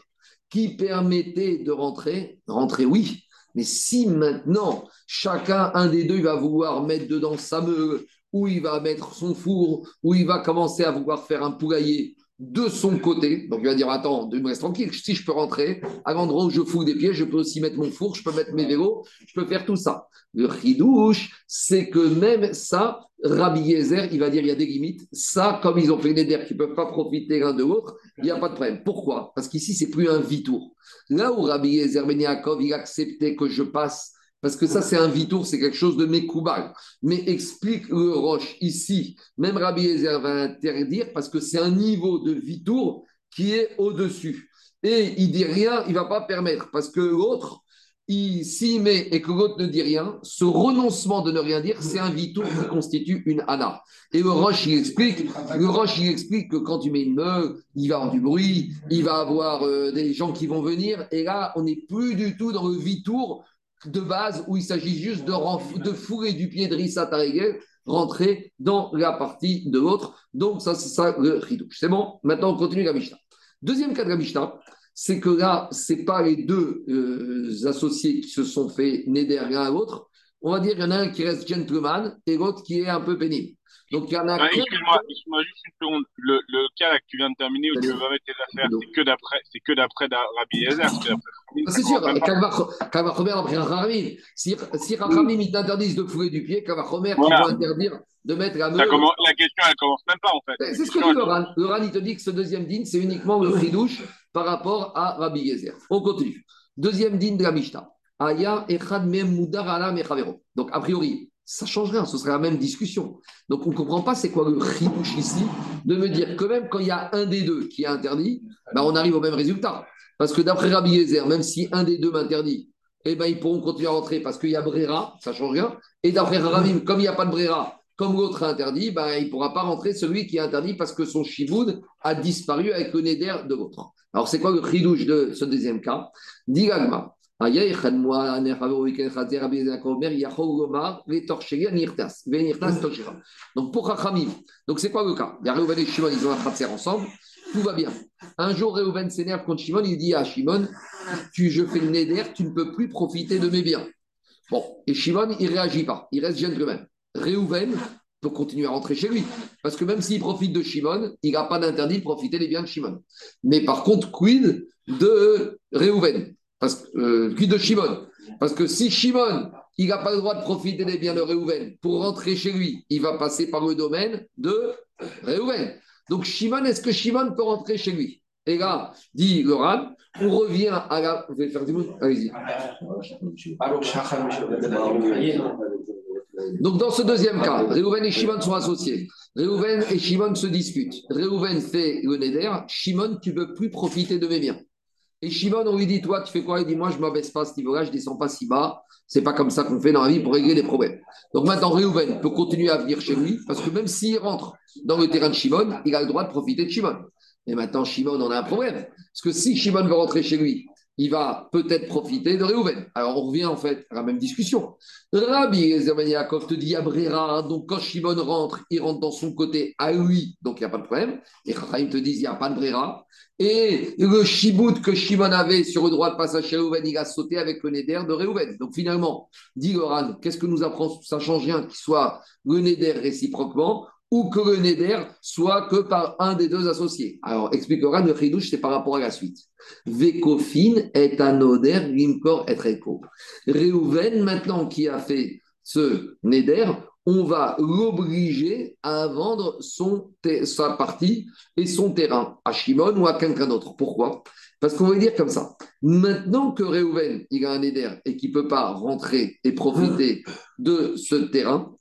qui permettait de rentrer, rentrer oui, mais si maintenant chacun, un des deux, il va vouloir mettre dedans sa meule, ou il va mettre son four, ou il va commencer à vouloir faire un poulailler de son côté, donc il va dire attends, me reste tranquille, si je peux rentrer, à l'endroit où je fous des pieds, je peux aussi mettre mon four, je peux mettre mes vélos, je peux faire tout ça. Le chidouche, c'est que même ça, Rabbi Yezer, il va dire il y a des limites. Ça, comme ils ont fait des qui ne peuvent pas profiter l'un de l'autre, il n'y a pas de problème. Pourquoi? Parce qu'ici, c'est plus un vitour. Là où Rabbi Yezer Ben Yaakov, il acceptait que je passe parce que ça, c'est un vitour, c'est quelque chose de mécoubal. Mais explique le roche ici, même Rabbi Ezer va interdire, parce que c'est un niveau de vitour qui est au-dessus. Et il dit rien, il va pas permettre, parce que l'autre, il s'y met et que l'autre ne dit rien, ce renoncement de ne rien dire, c'est un vitour qui constitue une ana. Et le roche, il explique, le roche, il explique que quand tu mets une meule, il va avoir du bruit, il va avoir euh, des gens qui vont venir, et là, on n'est plus du tout dans le vitour de base où il s'agit juste de, de fouler du pied de Rissa Taregel, rentrer dans la partie de l'autre. Donc, ça, c'est ça le ridouche. C'est bon? Maintenant, on continue la Mishnah. Deuxième cas de la Mishnah, c'est que là, ce n'est pas les deux euh, associés qui se sont fait neder l'un à l'autre. On va dire qu'il y en a un qui reste gentleman et l'autre qui est un peu pénible. Donc, il y en a Ah, qu'un- Excuse-moi, juste une seconde. Le, le cas là que tu viens de terminer où tu Vas-y. vas mettre tes affaires, Non. c'est que d'après, c'est que d'après Da- Rabbi Eliezer. c'est sûr. Kavachomer après Rachamim. Si, si Rachamim ils t'interdisent de fouler du pied, Kavachomer Voilà. va interdire de mettre la meule. commence- la question, elle commence même pas en fait. C'est c'est ce que dit le Ran. Le Ran, il te dit que ce deuxième din, c'est uniquement le ridouche par rapport à Rabbi Yezer. On continue. Deuxième din de la Mishnah. Aya echad mudar ala mechavero. Donc, a priori, ça change rien, ce serait la même discussion. Donc, on ne comprend pas c'est quoi le ridouche ici, de me dire que même quand il y a un des deux qui est interdit, ben, on arrive au même résultat. Parce que d'après Rabbi Yezer, même si un des deux m'interdit, eh ben, ils pourront continuer à rentrer parce qu'il y a Brera, ça ne change rien. Et d'après Rabim, comme il n'y a pas de Brera, comme l'autre est interdit, ben, il ne pourra pas rentrer celui qui est interdit parce que son chiboud a disparu avec le neder de l'autre. Alors, c'est quoi le chidouche de ce deuxième cas? Dit l'Agma. Donc, pour Chachamim, donc c'est quoi le cas? Il y a Reuven et Shimon, ils ont un khatser ensemble, tout va bien. Un jour, Reuven s'énerve contre Shimon, il dit à Shimon tu, Je fais le neder, tu ne peux plus profiter de mes biens. Bon, et Shimon, il ne réagit pas, il reste gentleman. Reuven peut continuer à rentrer chez lui, parce que même s'il profite de Shimon, il n'a pas d'interdit de profiter des biens de Shimon. Mais par contre, quid de Reuven parce, que, euh, de Shimon? Parce que si Shimon, il n'a pas le droit de profiter des biens de Reuven pour rentrer chez lui, il va passer par le domaine de Reuven. Donc Shimon, est-ce que Shimon peut rentrer chez lui? Et là, dit Laurent, on revient à la... Vous voulez faire du mot Allez-y. Donc, dans ce deuxième cas, Réhouven et Shimon sont associés. Réhouven et Shimon se disputent. Réhouven fait le neder. Shimon, tu ne peux plus profiter de mes biens. Et Shimon, on lui dit, toi, tu fais quoi? Il dit, moi, je ne m'abaisse pas à ce niveau-là, je ne descends pas si bas. C'est pas comme ça qu'on fait dans la vie pour régler les problèmes. Donc maintenant, Réhouven peut continuer à venir chez lui, parce que même s'il rentre dans le terrain de Shimon, il a le droit de profiter de Shimon. Et maintenant, Shimon, on a un problème. Parce que si Shimon veut rentrer chez lui, il va peut-être profiter de Réhouven. Alors, on revient en fait à la même discussion. Rabbi Yaakov te dit Abrera, donc quand Shimon rentre, il rentre dans son côté à lui, donc il n'y a pas de problème. Et Chachaim te dit il n'y a pas de Brera. Et le chibout que Shimon avait sur le droit de passage chez Réhouven, il a sauté avec le Neder de Réhouven. Donc finalement, dit Goran, qu'est-ce que nous apprend Ça change rien qu'il soit le Neder réciproquement ou que le Neder soit que par un des deux associés. Alors, explique Goran, le chidouche, c'est par rapport à la suite. Vekofin est un oder, limkor et reko. Réhouven, maintenant qui a fait ce Neder, on va l'obliger à vendre son sa partie et son terrain à Shimon ou à quelqu'un d'autre. Pourquoi? Parce qu'on va dire comme ça. Maintenant que Réhouven, il a un Neder et qu'il ne peut pas rentrer et profiter de ce terrain,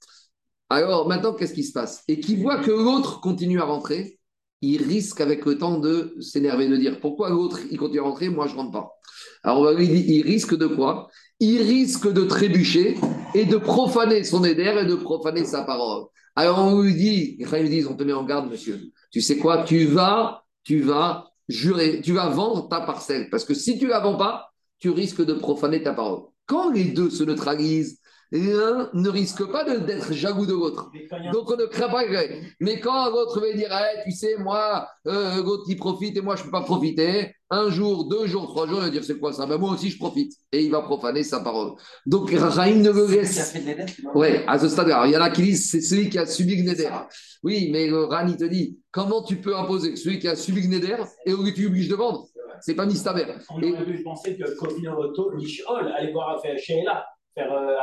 alors maintenant, qu'est-ce qui se passe? Et qu'il voit que l'autre continue à rentrer, il risque avec le temps de s'énerver, de dire pourquoi l'autre il continue à rentrer, moi je ne rentre pas? Alors il risque de quoi? Il risque de trébucher et de profaner son éder et de profaner sa parole. Alors on lui dit, frères disent, on te met en garde, monsieur. Tu sais quoi? Tu vas, tu vas jurer, tu vas vendre ta parcelle parce que si tu la vends pas, tu risques de profaner ta parole. Quand les deux se neutralisent, l'un ne risque pas d'être jaloux de l'autre. Donc on ne craint pas gré. Mais quand l'autre va dire, Eh, tu sais, moi, euh, l'autre il profite et moi je ne peux pas profiter, un jour, deux jours, trois jours, il va dire, c'est quoi ça? Ben, Moi aussi je profite. Et il va profaner sa parole. Donc Rahim ne le a laisse. Ouais, à ce stade-là. Il y en a qui disent, c'est celui qui a subi le Neder. Oui, mais le Ran, il te dit, comment tu peux imposer celui qui a subi le Neder et où tu obliges de vendre? C'est pas Mistaber. On Et- aurait pu penser que Kovino Nishol, allait voir à faire Sheila. Faire euh.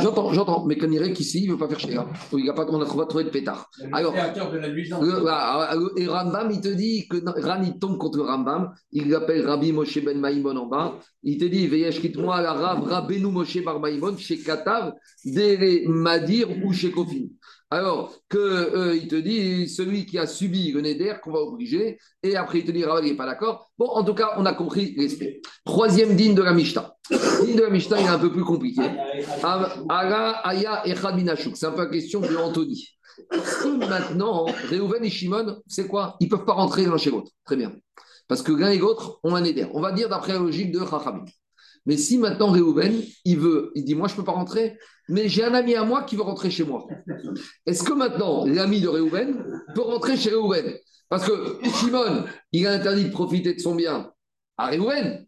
J'entends, j'entends, mais qu'on dirait qu'ici, il ne veut pas faire chez Il y a pas, on a trouvé, trouvé de pétard. Alors, créateur de la nuisance. le- voilà, le- et Rambam, il te dit que Ran, il tombe contre Rambam. Il l'appelle Rabbi Moshe Ben Maïmon en bas. Il te dit, Veyesh moi la Rav Rabbeinu Moshe Bar Maïmon, chez Katav, Dere Madir ou chez Kofin. Alors, que, euh, il te dit, celui qui a subi le Neder, qu'on va obliger, et après il te dit, Rav, il n'est pas d'accord. Bon, en tout cas, on a compris l'esprit. Troisième digne de la Mishnah. Digne de la Mishnah, est un peu plus compliqué. Aya, Minashuk. C'est un peu la question de Anthony. Que maintenant, Réhouven et Shimon, c'est quoi? Ils ne peuvent pas rentrer l'un chez l'autre. Très bien. Parce que l'un et l'autre ont un éder. On va dire d'après la logique de Chachamim. Mais si maintenant Réhouven, il veut, il dit Moi, je ne peux pas rentrer, mais j'ai un ami à moi qui veut rentrer chez moi. Est-ce que maintenant, l'ami de Réhouven peut rentrer chez Réhouven Parce que Shimon, il a interdit de profiter de son bien à Réhouven,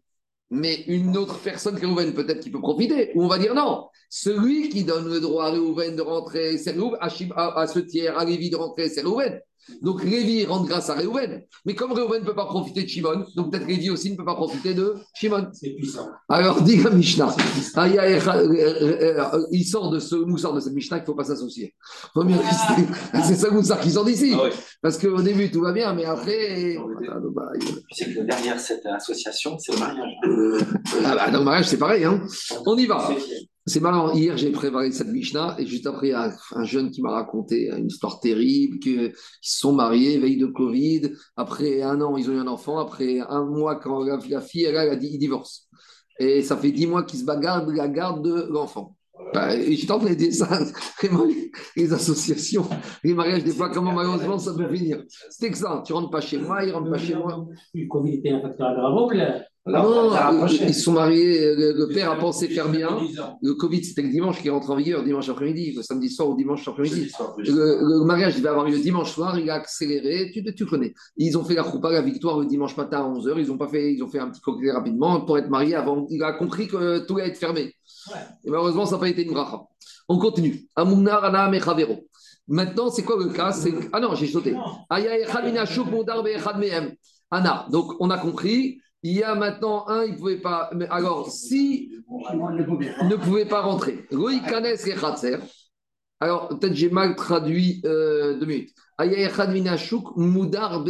mais une autre personne que Réhouven, peut-être qu'il peut profiter. Ou on va dire non, celui qui donne le droit à Réhouven de rentrer, c'est à- à ce tiers, à Lévi de rentrer, c'est Réhouven. Donc Lévi rentre grâce à Réhouven. Mais comme Réhouven ne peut pas profiter de Shimon, donc peut-être Lévi aussi ne peut pas profiter de Shimon. C'est puissant. Alors, dit la Mishnah, aïe, aïe, euh, euh, il sort de ce moussard de cette Mishnah qu'il ne faut pas s'associer. Mieux rester- C'est ça moussard qui sort d'ici. Ah ouais. Parce qu'au début, tout va bien, mais après. Ah, Tu sais que derrière cette association, c'est le mariage. Ah bah, dans le mariage, c'est pareil. Hein. On y va. C'est marrant, hier j'ai préparé cette Mishnah et juste après il y a un jeune qui m'a raconté une histoire terrible, qu'ils se sont mariés, veille de Covid, après un an ils ont eu un enfant, après un mois quand la, la fille elle, elle a dit il divorce. Et ça fait dix mois qu'ils se bagarrent la garde de l'enfant. Bah, je t'en les associations, les mariages, des fois, comment malheureusement ça peut finir. C'est que ça, tu rentres pas chez moi, il rentre pas chez moi. Le Covid était un facteur aggravant. Non, ils se sont mariés, le, le père a pensé faire bien. Le Covid, c'était le dimanche qui rentre en vigueur, dimanche après-midi, le samedi soir ou dimanche après-midi. Le, le mariage devait avoir lieu dimanche soir, il a accéléré, tu, tu connais. Ils ont fait la choupa, la victoire le dimanche matin à 11h, ils ont, pas fait, ils ont fait un petit cocktail rapidement pour être mariés avant. Il a compris que tout allait être fermé. Ouais. Et malheureusement, ça n'a pas été une bracha. On continue. Amunar, Ana, Mechavero. Maintenant, c'est quoi le cas? C'est- Ah non, j'ai sauté. Donc on a compris. Il y a maintenant un, il ne pouvait pas. Mais alors, si ne pouvait pas rentrer, Roi Kanes et Khatser. Alors, peut-être j'ai mal traduit euh, deux minutes. Mudar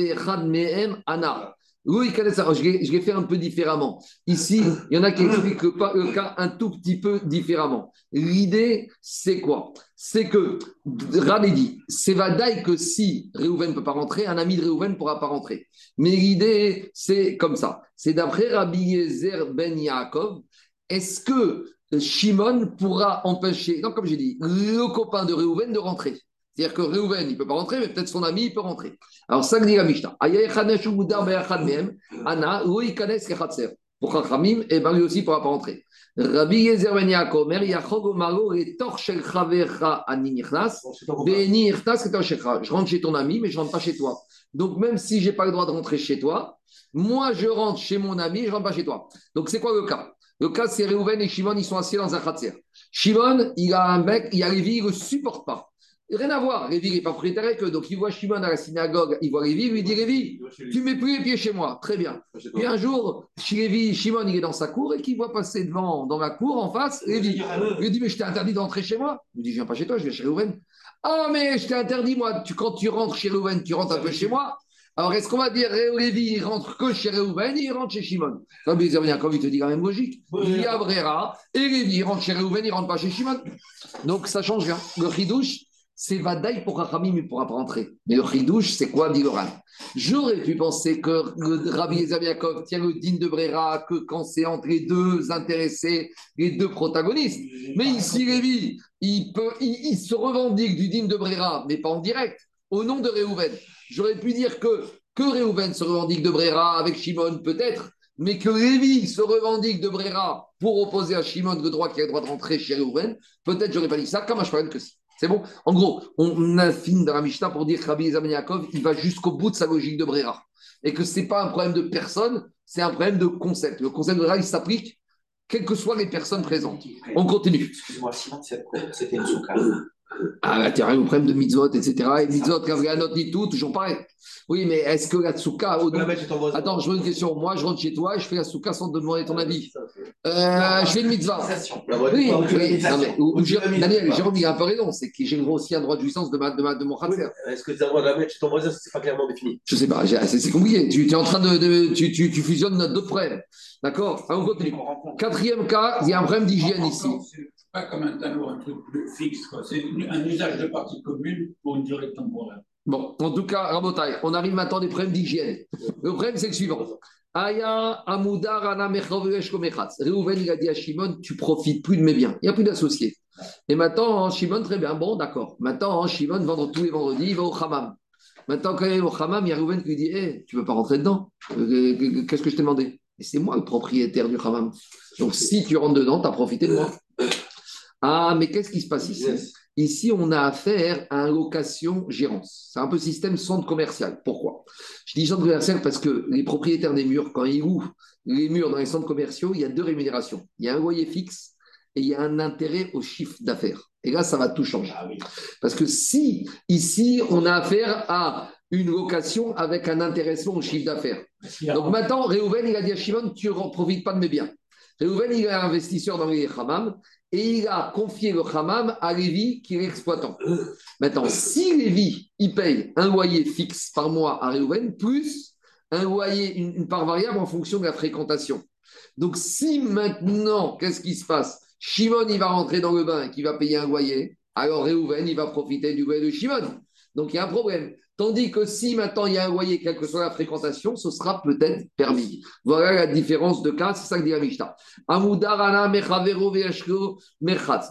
mehem alors, je l'ai fait un peu différemment. Ici, il y en a qui expliquent le, cas un tout petit peu différemment. L'idée, c'est quoi? C'est que Ran dit, c'est vadaï que si Réhouven ne peut pas rentrer, un ami de Réhouven ne pourra pas rentrer. Mais l'idée, c'est comme ça. C'est d'après Rabbi Yezer ben Yaakov, est-ce que Shimon pourra empêcher, non, comme j'ai dit, le copain de Réhouven de rentrer? C'est-à-dire que Réhouven, il ne peut pas rentrer, mais peut-être son ami, il peut rentrer. Alors, ça que dit la Mishnah. Ana. Pour Chachamim, et ben lui aussi ne pourra pas rentrer. Rabbi Yezer ben Yaakov, mer yachog omaro et tor shel chavecha ani irtas que shekha. Je rentre chez ton ami, mais je ne rentre pas chez toi. Donc, même si je n'ai pas le droit de rentrer chez toi, moi, je rentre chez mon ami, je ne rentre pas chez toi. Donc, c'est quoi le cas? Le cas, c'est Réhouven et Shimon, ils sont assis dans un khatser. Shimon, il a un mec, il y a Lévi, il ne le supporte pas. Rien à voir. Lévi, il n'est pas propriétaire avec eux. Donc, il voit Shimon à la synagogue, il voit Lévi, il lui dit Lévi, tu mets plus les pieds chez moi. Très bien. Puis un jour, Lévi, Shimon, il est dans sa cour et qu'il voit passer devant, dans la cour, en face, Lévi. Il lui dit, mais je t'ai interdit d'entrer chez moi. Il lui dit, je viens pas chez toi, je vais chez Réhouven. Ah, mais je t'ai interdit, moi, tu, quand tu rentres chez Réhouven, tu rentres un peu chez moi. Alors, est-ce qu'on va dire Lévi, il rentre que chez Réhouven, il rentre chez Shimon? Rabbi Zervien, comme il te dit la même logique. Il y a Brera, et Lévi, il rentre chez Réhouven, il rentre pas chez Shimon. Donc, ça change rien. Le chidouche, c'est Vadaï pour Rachamim, il ne pourra pas rentrer. Mais le chidouche, c'est quoi, dit l'oral J'aurais pu penser que le Rabbi Yaakov tient le digne de Brera que quand c'est entre les deux intéressés, les deux protagonistes. Mais ici, Lévi, il, peut, il, il se revendique du digne de Brera, mais pas en direct, au nom de Réhouven. J'aurais pu dire que, que Réhouven se revendique de Brera avec Shimon, peut-être, mais que Lévi se revendique de Brera pour opposer à Shimon le droit qui a le droit de rentrer chez Réhouven, peut-être j'aurais pas dit ça, comme cheval que si. C'est bon En gros, on affine dans la Mishnah pour dire que Rabbi ben Yaakov, il va jusqu'au bout de sa logique de Brera. Et que ce n'est pas un problème de personne, c'est un problème de concept. Le concept de Brera, il s'applique quelles que soient les personnes présentes. On continue. Excuse-moi, Simon, c'était une souka. Ah, tu as un problème de mitzvot, etc. Et mitzvot, kavganot, ni tout, toujours pareil. Oui, mais est-ce que la voisin. Attends, je veux une question. Moi, je rentre chez toi et je fais la souka sans te demander ton avis. Euh, je fais une mitzvah. Oui, mais, Daniel. Jérôme, il a un peu raison. C'est que j'ai aussi un droit de jouissance de, ma, de, ma, de mon khatser. Est-ce que tu as le droit de la mettre? Chez ton voisin si c'est pas clairement défini Je sais pas, j'ai- c'est c'est compliqué. Tu, tu es en train de. de- tu, tu, tu fusionnes notre d'autres problèmes. D'accord? Alors, On continue. Quatrième cas, il y a un problème d'hygiène ici. Pas comme un tableau, un truc plus fixe. C'est un usage de partie commune pour une durée temporaire. Bon, en tout cas, Rabotai, on arrive maintenant des problèmes d'hygiène. Le problème, c'est le suivant. Aya, Amoudar, Ana. Réhouven, il a dit à Shimon, tu profites plus de mes biens. Il n'y a plus d'associés. Et maintenant, hein, Shimon, très bien, bon, d'accord. Maintenant, hein, Shimon, vendre tous les vendredis, il va au Hammam. Maintenant, quand il est au Hammam, il y a Réhouven qui lui dit, hé, tu ne veux pas rentrer dedans? Euh, Qu'est-ce que je t'ai demandé? Et c'est moi le propriétaire du Hammam. Donc, si tu rentres dedans, tu as profité de moi. Ah, mais qu'est-ce qui se passe ici Yes. Ici, on a affaire à un location-gérance. C'est un peu système centre commercial. Pourquoi? Je dis centre commercial parce que les propriétaires des murs, quand ils ouvrent les murs dans les centres commerciaux, il y a deux rémunérations. Il y a un loyer fixe et il y a un intérêt au chiffre d'affaires. Et là, ça va tout changer. Ah oui. Parce que si, ici, on a affaire à une location avec un intéressement au chiffre d'affaires. Donc maintenant, Réhouven, il a dit à Shimon, tu ne profites pas de mes biens. Réhouven, il est investisseur dans les hammams et il a confié le hammam à Lévi, qui est l'exploitant. Maintenant, si Lévi, il paye un loyer fixe par mois à Réhouven, plus un loyer, une, part variable en fonction de la fréquentation. Donc, si maintenant, qu'est-ce qui se passe? Shimon, il va rentrer dans le bain et qu'il va payer un loyer, alors Réhouven, il va profiter du loyer de Shimon. Donc, il y a un problème. Tandis que si maintenant il y a un loyer, quelle que soit la fréquentation, ce sera peut-être permis. Voilà la différence de cas, c'est ça que dit la Mishnah.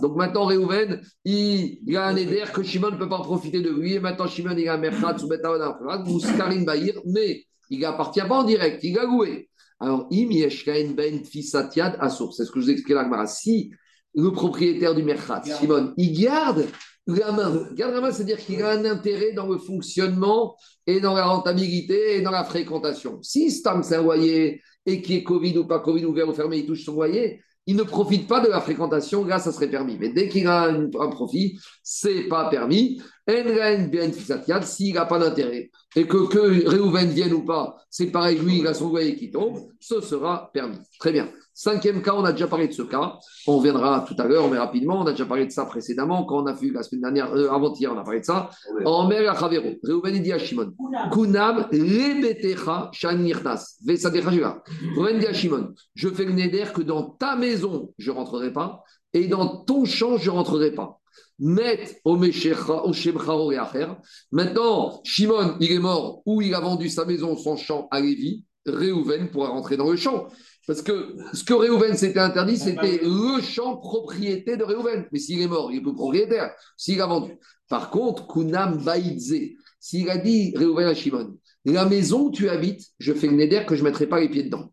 Donc maintenant, Réhouven, il, a un éder que Shimon ne peut pas en profiter de lui. Et maintenant, Shimon, il a un betaona mouskarin bahir, mais il n'appartient pas en direct, il a loué. Alors, im yeshkain ben tfisatiad assour. C'est ce que je vous expliquais là. Si le propriétaire du merchatz, Shimon, il garde main, c'est-à-dire qu'il a un intérêt dans le fonctionnement et dans la rentabilité et dans la fréquentation. Si Stam, c'est un loyer et qui est Covid ou pas Covid, ouvert ou fermé, il touche son loyer, il ne profite pas de la fréquentation, là, ça serait permis. Mais dès qu'il a un, un profit, c'est pas permis. Enren bien fixatiad, s'il n'a pas d'intérêt et que, que Réhouven vienne ou pas, c'est pareil, lui, il a son loyer qui tombe, ce sera permis. Très bien. Cinquième cas, on a déjà parlé de ce cas. On reviendra tout à l'heure, mais rapidement. On a déjà parlé de ça précédemment. Quand on a vu la semaine dernière, euh, avant-hier, on a parlé de ça. En mer à Chavero, Réhouven il dit à Shimon Kunam rebetecha. Vesadecha. Réhouven dit à Shimon Je fais le neder que dans ta maison, je ne rentrerai pas, et dans ton champ, je ne rentrerai pas. Met au et Acher. Maintenant, Shimon, il est mort ou il a vendu sa maison, son champ à Lévi. Réhouven pourra rentrer dans le champ. Parce que ce que Réhouven s'était interdit, c'était le champ propriété de Réhouven. Mais s'il est mort, il est plus propriétaire. S'il a vendu. Par contre, Kunam Baïdze, s'il a dit Réhouven à Shimon, la maison où tu habites, je fais le neder que je ne mettrai pas les pieds dedans.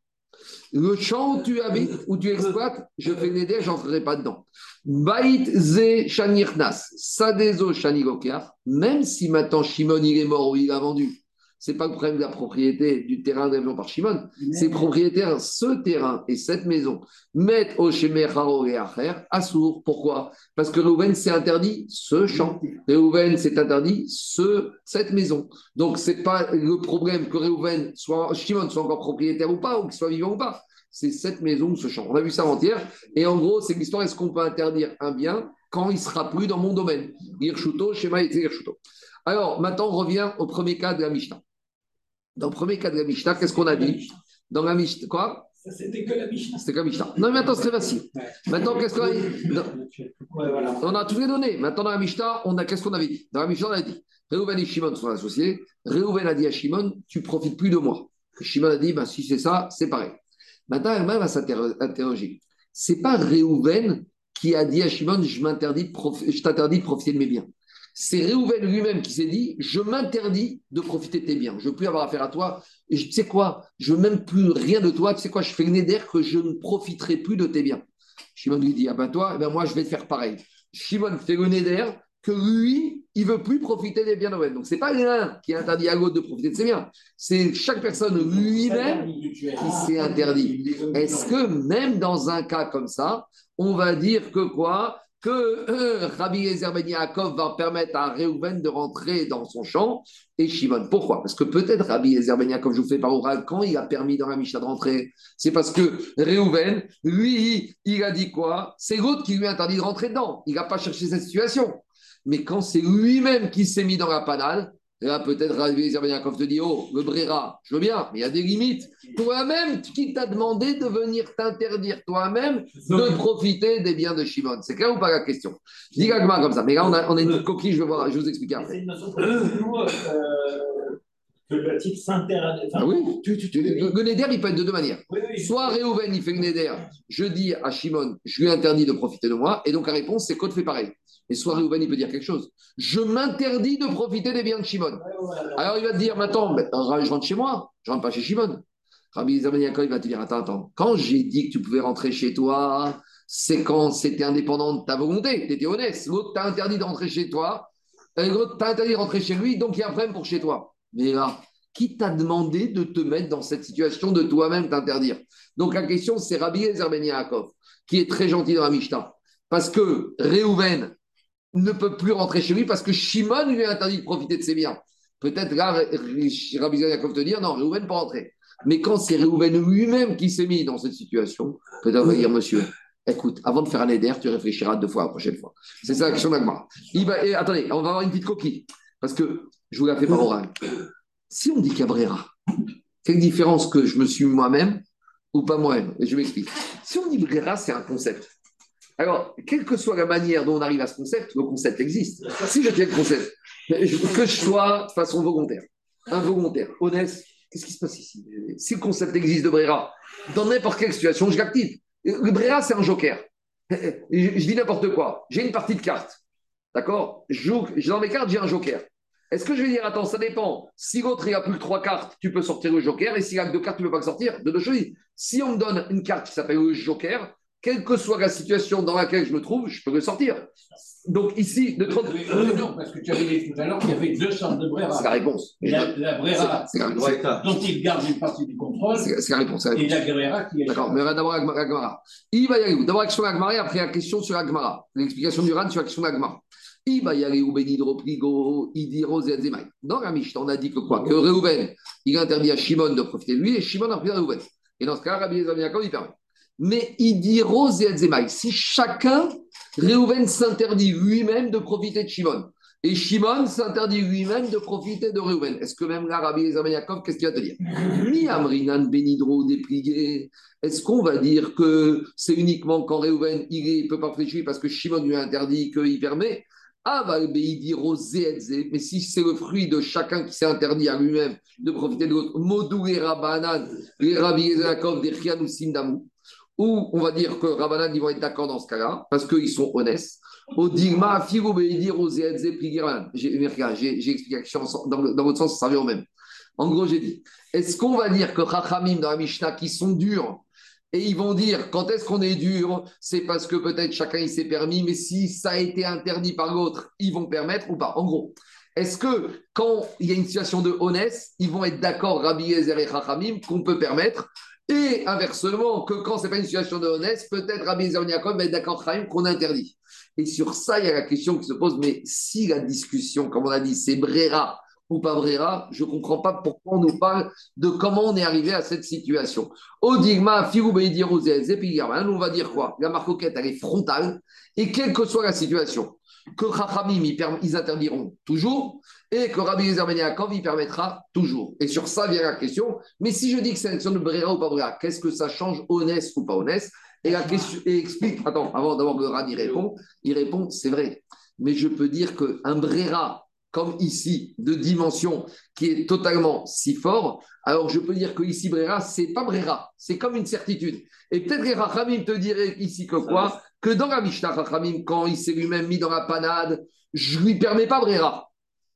Le champ où tu habites, où tu exploites, je fais neder, je n'entrerai pas dedans. Baït ze shanirnas, sadezo shanigokeach, même si maintenant Shimon il est mort ou il a vendu, c'est pas le problème de la propriété du terrain développé par Shimon, c'est propriétaire ce terrain et cette maison. Met au shemecharo et acher, assour. Pourquoi? Parce que Reuven s'est interdit ce champ. Reuven s'est interdit ce, cette maison. Donc c'est pas le problème que Reuven soit, Shimon soit encore propriétaire ou pas, ou qu'il soit vivant ou pas. C'est cette maison ou ce champ. On a vu ça avant-hier. Et en gros, c'est l'histoire est-ce qu'on peut interdire un bien quand il sera plus dans mon domaine? Hirshuto, schéma et Hirshuto. Alors, maintenant, on revient au premier cas de la Mishnah. Dans le premier cas de la Mishnah, qu'est-ce qu'on a dit Dans la Mishnah, quoi c'était que la Mishnah. C'était comme Mishnah. Non, mais maintenant, c'est très facile. Maintenant, qu'est-ce qu'on a dit Non. On a tous les données. Maintenant, dans la Mishnah, on a, qu'est-ce qu'on avait dit Dans la Mishnah, on a dit Réhouven et Shimon sont associés. Réhouven a dit à Shimon Tu profites plus de moi. Shimon a dit bah, Si c'est ça, c'est pareil. Maintenant, elle-même va s'interroger. C'est pas Réhouven qui a dit à Shimon m'interdis je t'interdis de profiter de mes biens. C'est Réhouven lui-même qui s'est dit Je m'interdis de profiter de tes biens. Je ne veux plus avoir affaire à toi. Et je- tu sais quoi? Je veux même plus rien de toi. Tu sais quoi? Je fais le neder que je ne profiterai plus de tes biens. Shimon lui dit Ah ben toi, eh ben moi je vais te faire pareil. Shimon fait le neder que lui, il veut plus profiter des biens Réhouven. Donc c'est pas l'un qui interdit à l'autre de profiter de ses biens. C'est chaque personne lui-même qui s'est interdit. Est-ce que même dans un cas comme ça, on va dire que quoi? Que euh, Rabbi Eliezer Ben Yaakov va permettre à Réhouven de rentrer dans son champ et Shimon. Pourquoi? Parce que peut-être Rabbi Eliezer Ben Yaakov, je vous fais par oral, quand il a permis dans la Mishnah de rentrer, c'est parce que Réhouven, lui, il a dit quoi? C'est l'autre qui lui a interdit de rentrer dedans. Il n'a pas cherché cette situation. Mais quand c'est lui-même qui s'est mis dans la panade, Là, peut-être Rabbi Ben Yaakov te dit Oh, le Brera, je veux bien, mais il y a des limites. Toi-même, qui t'a demandé de venir t'interdire toi-même de profiter des biens de Shimon C'est clair ou pas la question? Dis comme ça. Mais là, on a, on a une petite coquille, je vais, voir, je vous expliquer C'est une notion nous, euh, que le type s'interdit. Ah oui tu, tu, tu- le, le Neder, il peut être de deux manières. oui, oui. Soit Réhouven, il fait le Neder, je dis à Shimon, je lui interdis de profiter de moi, et donc la réponse, c'est Code fait pareil. Et soit Réhouven, il peut dire quelque chose. Je m'interdis de profiter des biens de Shimon. Alors il va te dire, euh, je rentre chez moi, je rentre pas chez Shimon. Rabbi Eliezer Ben Yaakov, va te dire, attends, attends, quand j'ai dit que tu pouvais rentrer chez toi, c'est quand c'était indépendant de ta volonté, tu étais honnête. L'autre t'a interdit de rentrer chez toi, et l'autre t'a interdit de rentrer chez lui, donc il y a un problème pour chez toi. Mais là, qui t'a demandé de te mettre dans cette situation de toi-même t'interdire? Donc la question, c'est Rabbi Eliezer Ben qui est très gentil dans la Mishnah, parce que Réhouven ne peut plus rentrer chez lui parce que Shimon lui a interdit de profiter de ses biens. Peut-être là, Rabbi Yaakov te dire non, Réhouven peut rentrer. Mais quand c'est Réhouven lui-même qui s'est mis dans cette situation, peut-être va dire monsieur, écoute, avant de faire un éder, tu réfléchiras deux fois la prochaine fois. C'est ça l'action d'Agmar. Il va, et attendez, on va avoir une petite coquille. Parce que je vous la fais par oral. Si on dit Cabrera, quelle différence que je me suis moi-même ou pas moi-même? Je m'explique. Si on dit Brera, c'est un concept. Alors, quelle que soit la manière dont on arrive à ce concept, le concept existe. Si je tiens le concept, que je sois de façon volontaire, involontaire, honnête, qu'est-ce qui se passe ici? Si le concept existe de Brera, dans n'importe quelle situation, je l'active. Le Brera, c'est un joker. Je, dis n'importe quoi. J'ai une partie de cartes. D'accord? Dans mes cartes, j'ai un joker. Est-ce que je vais dire, attends, ça dépend. Si l'autre, il a plus que trois cartes, tu peux sortir le joker. Et s'il a que deux cartes, tu ne peux pas le sortir. De deux choses. Si on me donne une carte qui s'appelle le joker, quelle que soit la situation dans laquelle je me trouve, je peux le sortir. Donc ici, de 30... Oui, oui, non, parce que tu avais dit tout à l'heure qu'il y avait deux sortes de C'est la Brera. réponse. La, la Brera la, dont il garde une partie du contrôle c'est- c'est la réponse. c'est la et la Brera qui est. D'accord, mais on va d'abord à Agmara. Il va y aller où D'abord la question d'Agmara et après la question sur Agmara. L'explication du RAN sur la question d'Agmara. Il va y aller où Benidro Pligo, Idiro Zezemai. Dans la Mishnah, on a dit que quoi? Que Reuven, il a interdit à Shimon de profiter de lui et Shimon a pris à Reuven. Et dans ce cas, Rabbi Yaakov, il permet? Mais Idiro Zezemai, si chacun, Reuven s'interdit lui-même de profiter de Shimon. Et Shimon s'interdit lui-même de profiter de Reuven. Est-ce que même là, Rabbi Ben Yaakov, qu'est-ce qu'il va te dire? Mi Amrinan Benidro déplié. Est-ce qu'on va dire que c'est uniquement quand Reuven il ne peut pas réfléchir parce que Shimon lui a interdit qu'il permet? Ah, va mais si c'est le fruit de chacun qui s'est interdit à lui-même de profiter de l'autre, Modou et Rabbanan, les Rabbi Ezekov, des Chian ou Sindamu, ou on va dire que Rabbanan, ils vont être d'accord dans ce cas-là, parce qu'ils sont honnêtes. Au Digma, Figo Zedze, Pligiran. J'ai expliqué la question dans, votre sens, ça revient au même. En gros, j'ai dit est-ce qu'on va dire que Chachamim dans la Mishnah qui sont durs et ils vont dire quand est-ce qu'on est dur C'est parce que peut-être chacun il s'est permis, mais si ça a été interdit par l'autre, ils vont permettre ou pas? En gros, est-ce que quand il y a une situation de honnête, ils vont être d'accord, Rabbi Ezer et Chachamim, qu'on peut permettre et inversement, que quand ce n'est pas une situation de honnête, peut-être Rabbi et Yaakov va être d'accord, qu'on interdit. Et sur ça, il y a la question qui se pose, mais si la discussion, comme on a dit, c'est Brera ou pas Brera, je ne comprends pas pourquoi on nous parle de comment on est arrivé à cette situation. Odigma, Firou Beidir, Zepigarman, on va dire quoi? La marcoquette, elle est frontale, et quelle que soit la situation, que Chachamim, ils interdiront toujours, et que Rabbi Yezer Ben Yaakov, il permettra toujours. Et sur ça vient la question, mais si je dis que c'est une question de Brera ou pas Brera, qu'est-ce que ça change, honnête ou pas honnête? Et la question, et explique, attends, avant d'avoir le Ran, il répond, il répond, c'est vrai, mais je peux dire qu'un Brera, comme ici, de dimension qui est totalement si fort, alors je peux dire que ici, Brera, c'est pas Brera, c'est comme une certitude. Et peut-être que Rachamim te dirait ici que quoi? Que dans la Mishnah, Rachamim, quand il s'est lui-même mis dans la panade, je lui permets pas Brera.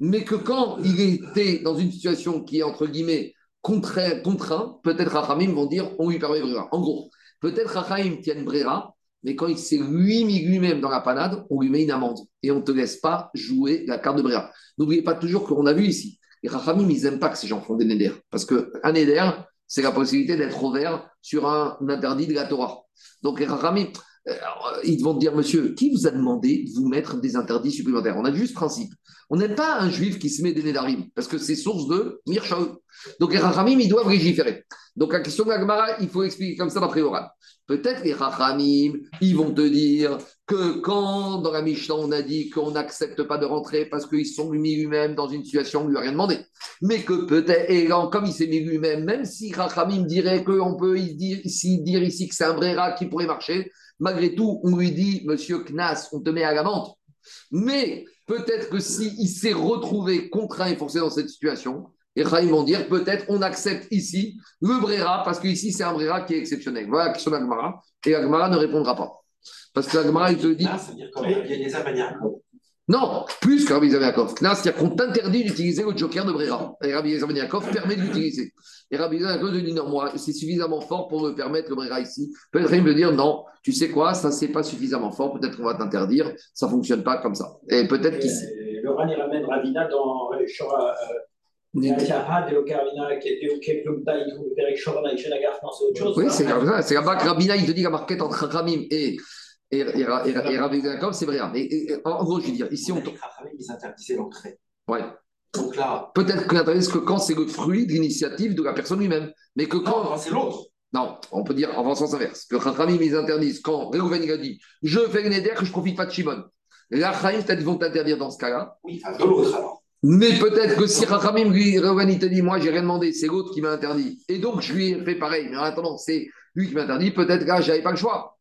Mais que quand il était dans une situation qui est, entre guillemets, contraint, contraint peut-être Rachamim vont dire on lui permet Brera. En gros, peut-être Rachamim tienne Brera, mais quand il s'est lui mis lui-même dans la panade, on lui met une amende. Et on ne te laisse pas jouer la carte de Brera. N'oubliez pas toujours qu'on a vu ici. Les Rachamim, ils n'aiment pas que ces gens font des Neder. Parce qu'un Neder, c'est la possibilité d'être ouvert sur un interdit de la Torah. Donc les Rachamim, Alors, ils vont te dire, monsieur, qui vous a demandé de vous mettre des interdits supplémentaires? On a juste principe. On n'aime pas un juif qui se met des nédarim, parce que c'est source de Mirchaou. Donc les Rachamim, ils doivent légiférer. Donc la question de la il faut expliquer comme ça d'après oral. Peut-être les Rachamim, ils vont te dire que quand dans la Mishnah, on a dit qu'on n'accepte pas de rentrer parce qu'ils sont mis lui-même dans une situation où on lui a rien demandé. Mais que peut-être, et comme il s'est mis lui-même, même si Rachamim dirait qu'on peut dire ici, que c'est un Brera qui pourrait marcher, malgré tout, on lui dit, monsieur Knas, on te met à la vente. Mais peut-être que s'il s'est retrouvé contraint et forcé dans cette situation, et Chaim vont dire peut-être on accepte ici le Brera, parce qu'ici c'est un Brera qui est exceptionnel. Voilà la question d'Agmara, et Agmara ne répondra pas. Parce que Agmara, il te dit. Non, plus que Rabbi Zamiakov. Knas, c'est-à-dire qu'on t'interdit d'utiliser le joker de Brera. Et Rabbi Zamiakov permet de l'utiliser. Et Rabbi Zamiakov te dit non, moi, c'est suffisamment fort pour me permettre le Brera ici. Peut-être il me dire non, tu sais quoi, ça c'est pas suffisamment fort, peut-être qu'on va t'interdire, ça fonctionne pas comme ça. Et peut-être qu'ici. Ran, il ramène Ravina dans. Oui, c'est comme ça. C'est là-bas que Rabina, il te dit la marquette entre Ramim et, et, et, et, Rabbi c'est Brera. Mais et- en gros, je veux dire, ici, on. Ils interdisaient l'entrée. Ouais. Donc là, Peut-être qu'on interdise que quand c'est le fruit de l'initiative de la personne lui-même. Mais que quand. non, c'est l'autre. Non, on peut dire en sens inverse. Que Chachamim, ils interdisent quand Réhouven, il a dit Je fais une que je profite pas de Shimon. Là, Chachamim, peut-être vont t'interdire dans ce cas-là. Oui, de l'autre alors. Mais peut-être que si Chachamim, lui, Réhouven, il te dit Moi, j'ai rien demandé, c'est l'autre qui m'a interdit. Et donc, je lui ai fait pareil. Mais en attendant, c'est lui qui m'a interdit. Peut-être que là, j'avais pas le choix.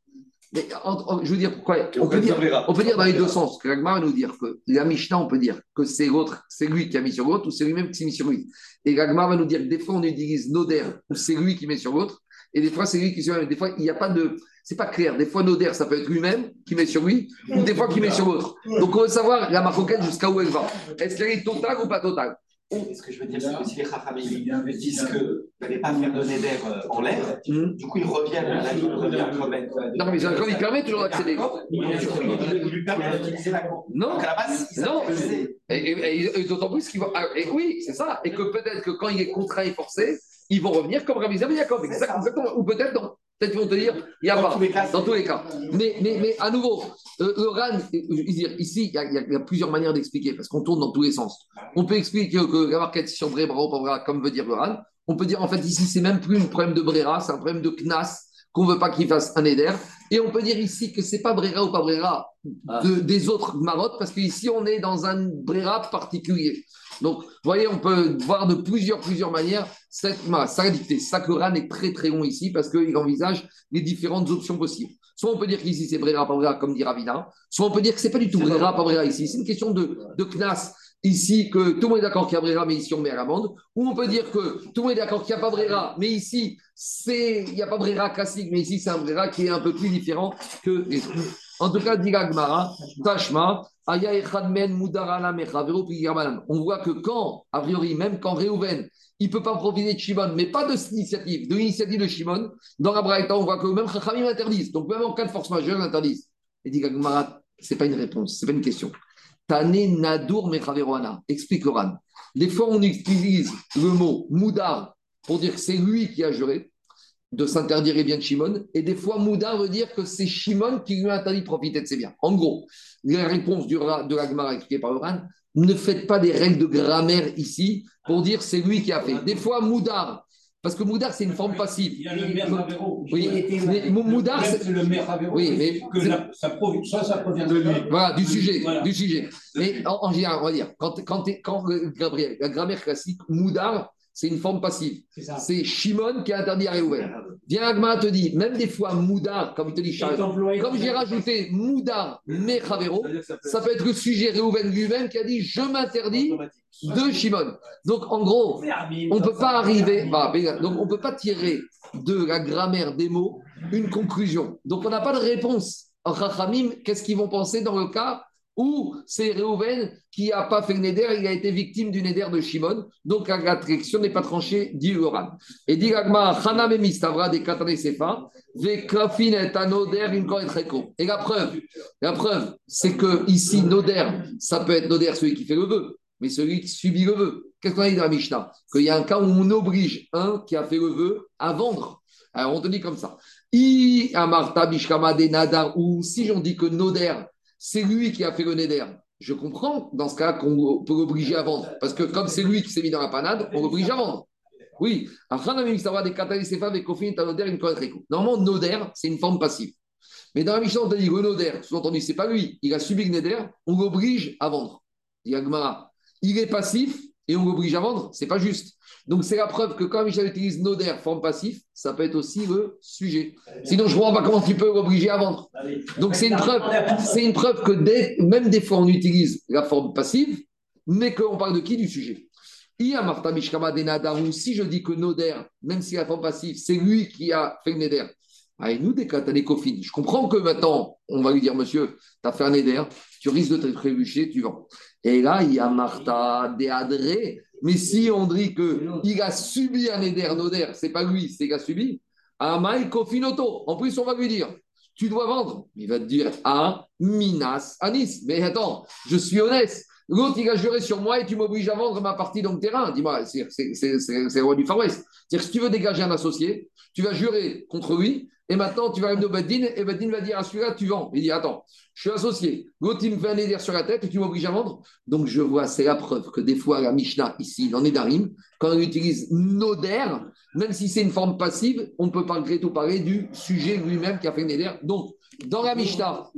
Mais en- en- je veux dire pourquoi on peut dire, on peut dire dans les deux sens. Que l'Agmara va nous dire que la Mishnah, on peut dire que c'est l'autre, c'est lui qui a mis sur l'autre ou c'est lui-même qui s'est mis sur lui. Et l'Agmara va nous dire que des fois, on utilise Noder ou c'est lui qui met sur l'autre. Et des fois, c'est lui qui sur lui. Des fois, il n'y a pas de. C'est pas clair. Des fois, Noder, ça peut être lui-même qui met sur lui ou des fois qui met sur l'autre. Donc, on veut savoir la marocaine jusqu'à où elle va. Est-ce qu'elle est totale ou pas totale? Et ce que je veux dire, c'est que si les Chachamim Il disent que vous n'allez pas faire de Neder euh, en l'air, Mhm. du coup, ils reviennent à la ils reviennent quand même. Non, mais quand il permet toujours d'accéder. Du coup, il lui permet d'utiliser la cour. Non. Donc à la base, ils Non. Et, et- et- et d'autant plus qu'ils vont. ah, et oui, c'est ça. Et que peut-être que quand il est contraint et forcé, ils vont revenir comme Rabbi ça. Exactement. Ou peut-être non. Peut-être qu'ils vont te dire, il n'y a Dans pas. tous cas, Dans tous les cas. Mais, mais, mais à nouveau, euh, le RAN, euh, veux dire, ici, il y, a- il y a- plusieurs manières d'expliquer parce qu'on tourne dans tous les sens. On peut expliquer que la marquette sur Brera ou pas Brera, comme veut dire le RAN. On peut dire en fait ici, c'est même plus un problème de Brera, c'est un problème de Knas qu'on ne veut pas qu'il fasse un éder. Et on peut dire ici que c'est pas Brera ou pas Brera de- des autres marottes parce qu'ici, on est dans un Brera particulier. Donc, vous voyez, on peut voir de plusieurs, plusieurs manières cette voilà, ça a dicté. Ça que Ran est très, très long ici parce qu'il envisage les différentes options possibles. Soit on peut dire qu'ici, c'est Brera, pas Brera, comme dit Ravina. Soit on peut dire que c'est pas du tout Brera, pas Brera ici. C'est une question de, de Knas ici que tout le monde est d'accord qu'il y a Brera, mais ici on met à l'amende. Ou on peut dire que tout le monde est d'accord qu'il n'y a pas Brera, mais ici c'est il n'y a pas Brera classique, mais ici c'est un Brera qui est un peu plus différent que les autres. En tout cas, dit Tashma. On voit que quand, a priori, même quand Réhouven, il ne peut pas profiter de Shimon, mais pas de cette initiative, de l'initiative de Shimon, dans la Braïta, on voit que même Chachamim interdisent. Donc même en cas de force majeure, ils interdisent. Et dit Gmara, ce n'est pas une réponse, ce n'est pas une question. Tane Nadur Mechaveroana. Explique Oran. Des fois, on utilise le mot Moudar pour dire que c'est lui qui a juré de s'interdire les biens de Shimon. Et des fois, Moudar veut dire que c'est Shimon qui lui a interdit de profiter de ses biens. En gros, la réponse du, de la Gemara expliquée par Oran, ne faites pas des règles de grammaire ici pour dire c'est lui qui a fait. Des fois, Moudar, parce que Moudar, c'est une forme passive. Il y a le Merhavero. Oui, mais Mou- Moudar, c'est- le Merhavero. Oui, mais- que la- ça, provient- ça, ça provient de lui. Voilà, du sujet, Voilà. du sujet. Mais en, en général, on va dire, quand, quand, quand Gabriel, la grammaire classique, Moudar, c'est une forme passive. C'est ça. Shimon qui a interdit à Réhouven. Viens, Agma te dit, même des fois, Moudar, comme il te dit, Charles, comme j'ai ça. rajouté Moudar, Mechavero, ça peut être le sujet Réhouven lui-même qui a dit, je m'interdis de Shimon. Donc, en gros, on ne peut pas arriver, voilà, mais- donc on peut pas tirer de la grammaire des mots une conclusion. Donc, on n'a pas de réponse. En Chachamim, qu'est-ce qu'ils vont penser dans le cas où c'est Réhouven qui n'a pas fait le Neder, il a été victime du Neder de Shimon. Donc, la question n'est pas tranchée, dit Yoran. Et dit Gagma, Chana Mistavra de Katane Sefa, Ve Krafin et Imkor et Treko. Et la preuve, la preuve, c'est que ici, Noder, ça peut être Noder, celui qui fait le vœu, mais celui qui subit le vœu. Qu'est-ce qu'on a dit dans la Mishnah? Qu'il y a un cas où on oblige un qui a fait le vœu à vendre. Alors, on te dit comme ça. I Amarta Bishkama de Nadar, ou si j'en dis que Noder, c'est lui qui a fait le Neder, je comprends dans ce cas qu'on peut l'obliger à vendre. Parce que comme c'est lui qui s'est mis dans la panade, on l'oblige à vendre. Oui. Normalement, Noder, c'est une forme passive. Mais dans la Mishnah, on a dit le Noder, sous-entendu, c'est pas lui. Il a subi le Neder, on l'oblige à vendre. Il est passif et on l'oblige à vendre, c'est pas juste. Donc c'est la preuve que quand Michel utilise Noder, forme passif, ça peut être aussi le sujet. Sinon, je ne vois pas comment tu peux l'obliger à vendre. Donc c'est une preuve, c'est une preuve que même des fois on utilise la forme passive, mais qu'on parle de qui Du sujet? Ia Martha Mishkama de Nadaru, si je dis que Noder, même si la forme passive, c'est lui qui a fait le Neder. Ah, nous, des cofines. Je comprends que maintenant, on va lui dire, monsieur, tu as fait un Neder, tu risques de te trébucher, tu vends. Et là, il y a Martha Deadré. Mais si on dit qu'il a subi un Neder, Noder, c'est pas lui, c'est qu'il a subi. Amai Kofinoto. En plus, on va lui dire, tu dois vendre. Il va te dire, ah, Minas, Anis. Mais attends, je suis honnête. L'autre, il a juré sur moi et tu m'obliges à vendre ma partie dans le terrain. Dis-moi, c'est le roi du Far West. C'est-à-dire, si tu veux dégager un associé, tu vas jurer contre lui et maintenant tu vas aller au Badin et Badin va dire à celui-là, tu vends. Il dit, attends, je suis associé. L'autre, il me fait un éder sur la tête et tu m'obliges à vendre. Donc, je vois, c'est la preuve que des fois, la Mishnah, ici, dans Nedarim, quand on utilise Noder, même si c'est une forme passive, on ne peut malgré tout parler du sujet lui-même qui a fait Neder. Donc, dans la Mishnah,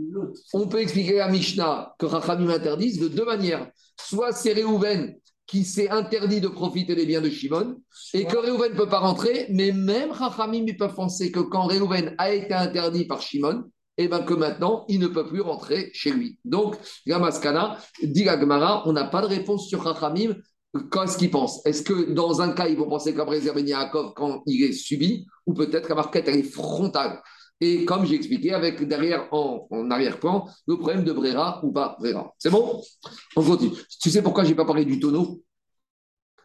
on peut expliquer la Mishnah que Rachamim interdisent de deux manières. Soit c'est Réhouven qui s'est interdit de profiter des biens de Shimon et que Réhouven ne peut pas rentrer, mais même Rachamim ils peuvent penser que quand Réhouven a été interdit par Shimon, et bien que maintenant, il ne peut plus rentrer chez lui. Donc, la Maskana, dit la Gemara, on n'a pas de réponse sur Rachamim. Qu'est-ce qu'ils pensent? Est-ce que dans un cas, ils vont penser réservé Yaakov quand il est subi, ou peut-être la marquette, elle est frontale? Et comme j'ai expliqué, avec derrière en, arrière-plan, le problème de Brera ou pas Brera. C'est bon? On continue. Tu sais pourquoi je n'ai pas parlé du tonneau?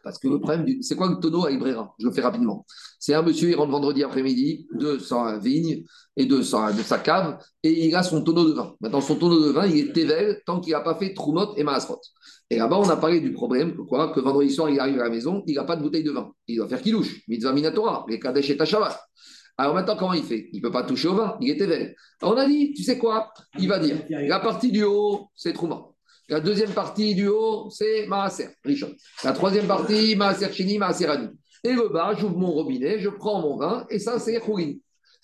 Parce que le problème, du... c'est quoi le tonneau avec Brera? Je le fais rapidement. C'est un monsieur, il rentre vendredi après-midi de sa vigne et de sa, sa cave, et il a son tonneau de vin. Maintenant, son tonneau de vin, il est Tevel tant qu'il n'a pas fait Troumot et Maasrot. Et là-bas, on a parlé du problème que, vendredi soir, il arrive à la maison, il n'a pas de bouteille de vin. Il doit faire Kilouche, Mitzvah Minatora, les Kadesh et Tashavat. Alors maintenant, comment il fait? Il ne peut pas toucher au vin, il est éveillé. On a dit, tu sais quoi? Il va dire, la partie du haut, c'est Trouma. La deuxième partie du haut, c'est Maaser, Richon. La troisième partie, Maaser Chini, Maaser Ani. Et le bas, j'ouvre mon robinet, je prends mon vin, et ça, c'est Khourin.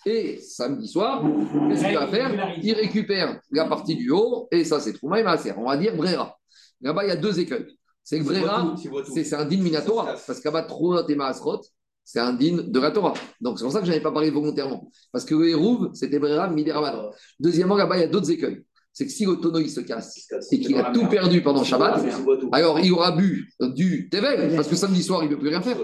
Et samedi soir, qu'est-ce qu'il va faire? Il récupère la partie du haut, et ça, c'est Trouma et Maaser. On va dire Brera. Là-bas, il y a deux écueils. C'est que Brera, c'est c'est un din Minatora, parce qu'à bas, Trouma et Maasrot, c'est un din de la Torah. Donc c'est pour ça que je n'avais pas parlé volontairement. Parce que le Hérouv, c'était Brera Mideraman. Deuxièmement, là-bas, il y a d'autres écueils. C'est que si le tonneau il se casse et qu'il a tout perdu pendant Shabbat, alors il aura bu du Tevel, parce que samedi soir, il ne peut plus rien faire.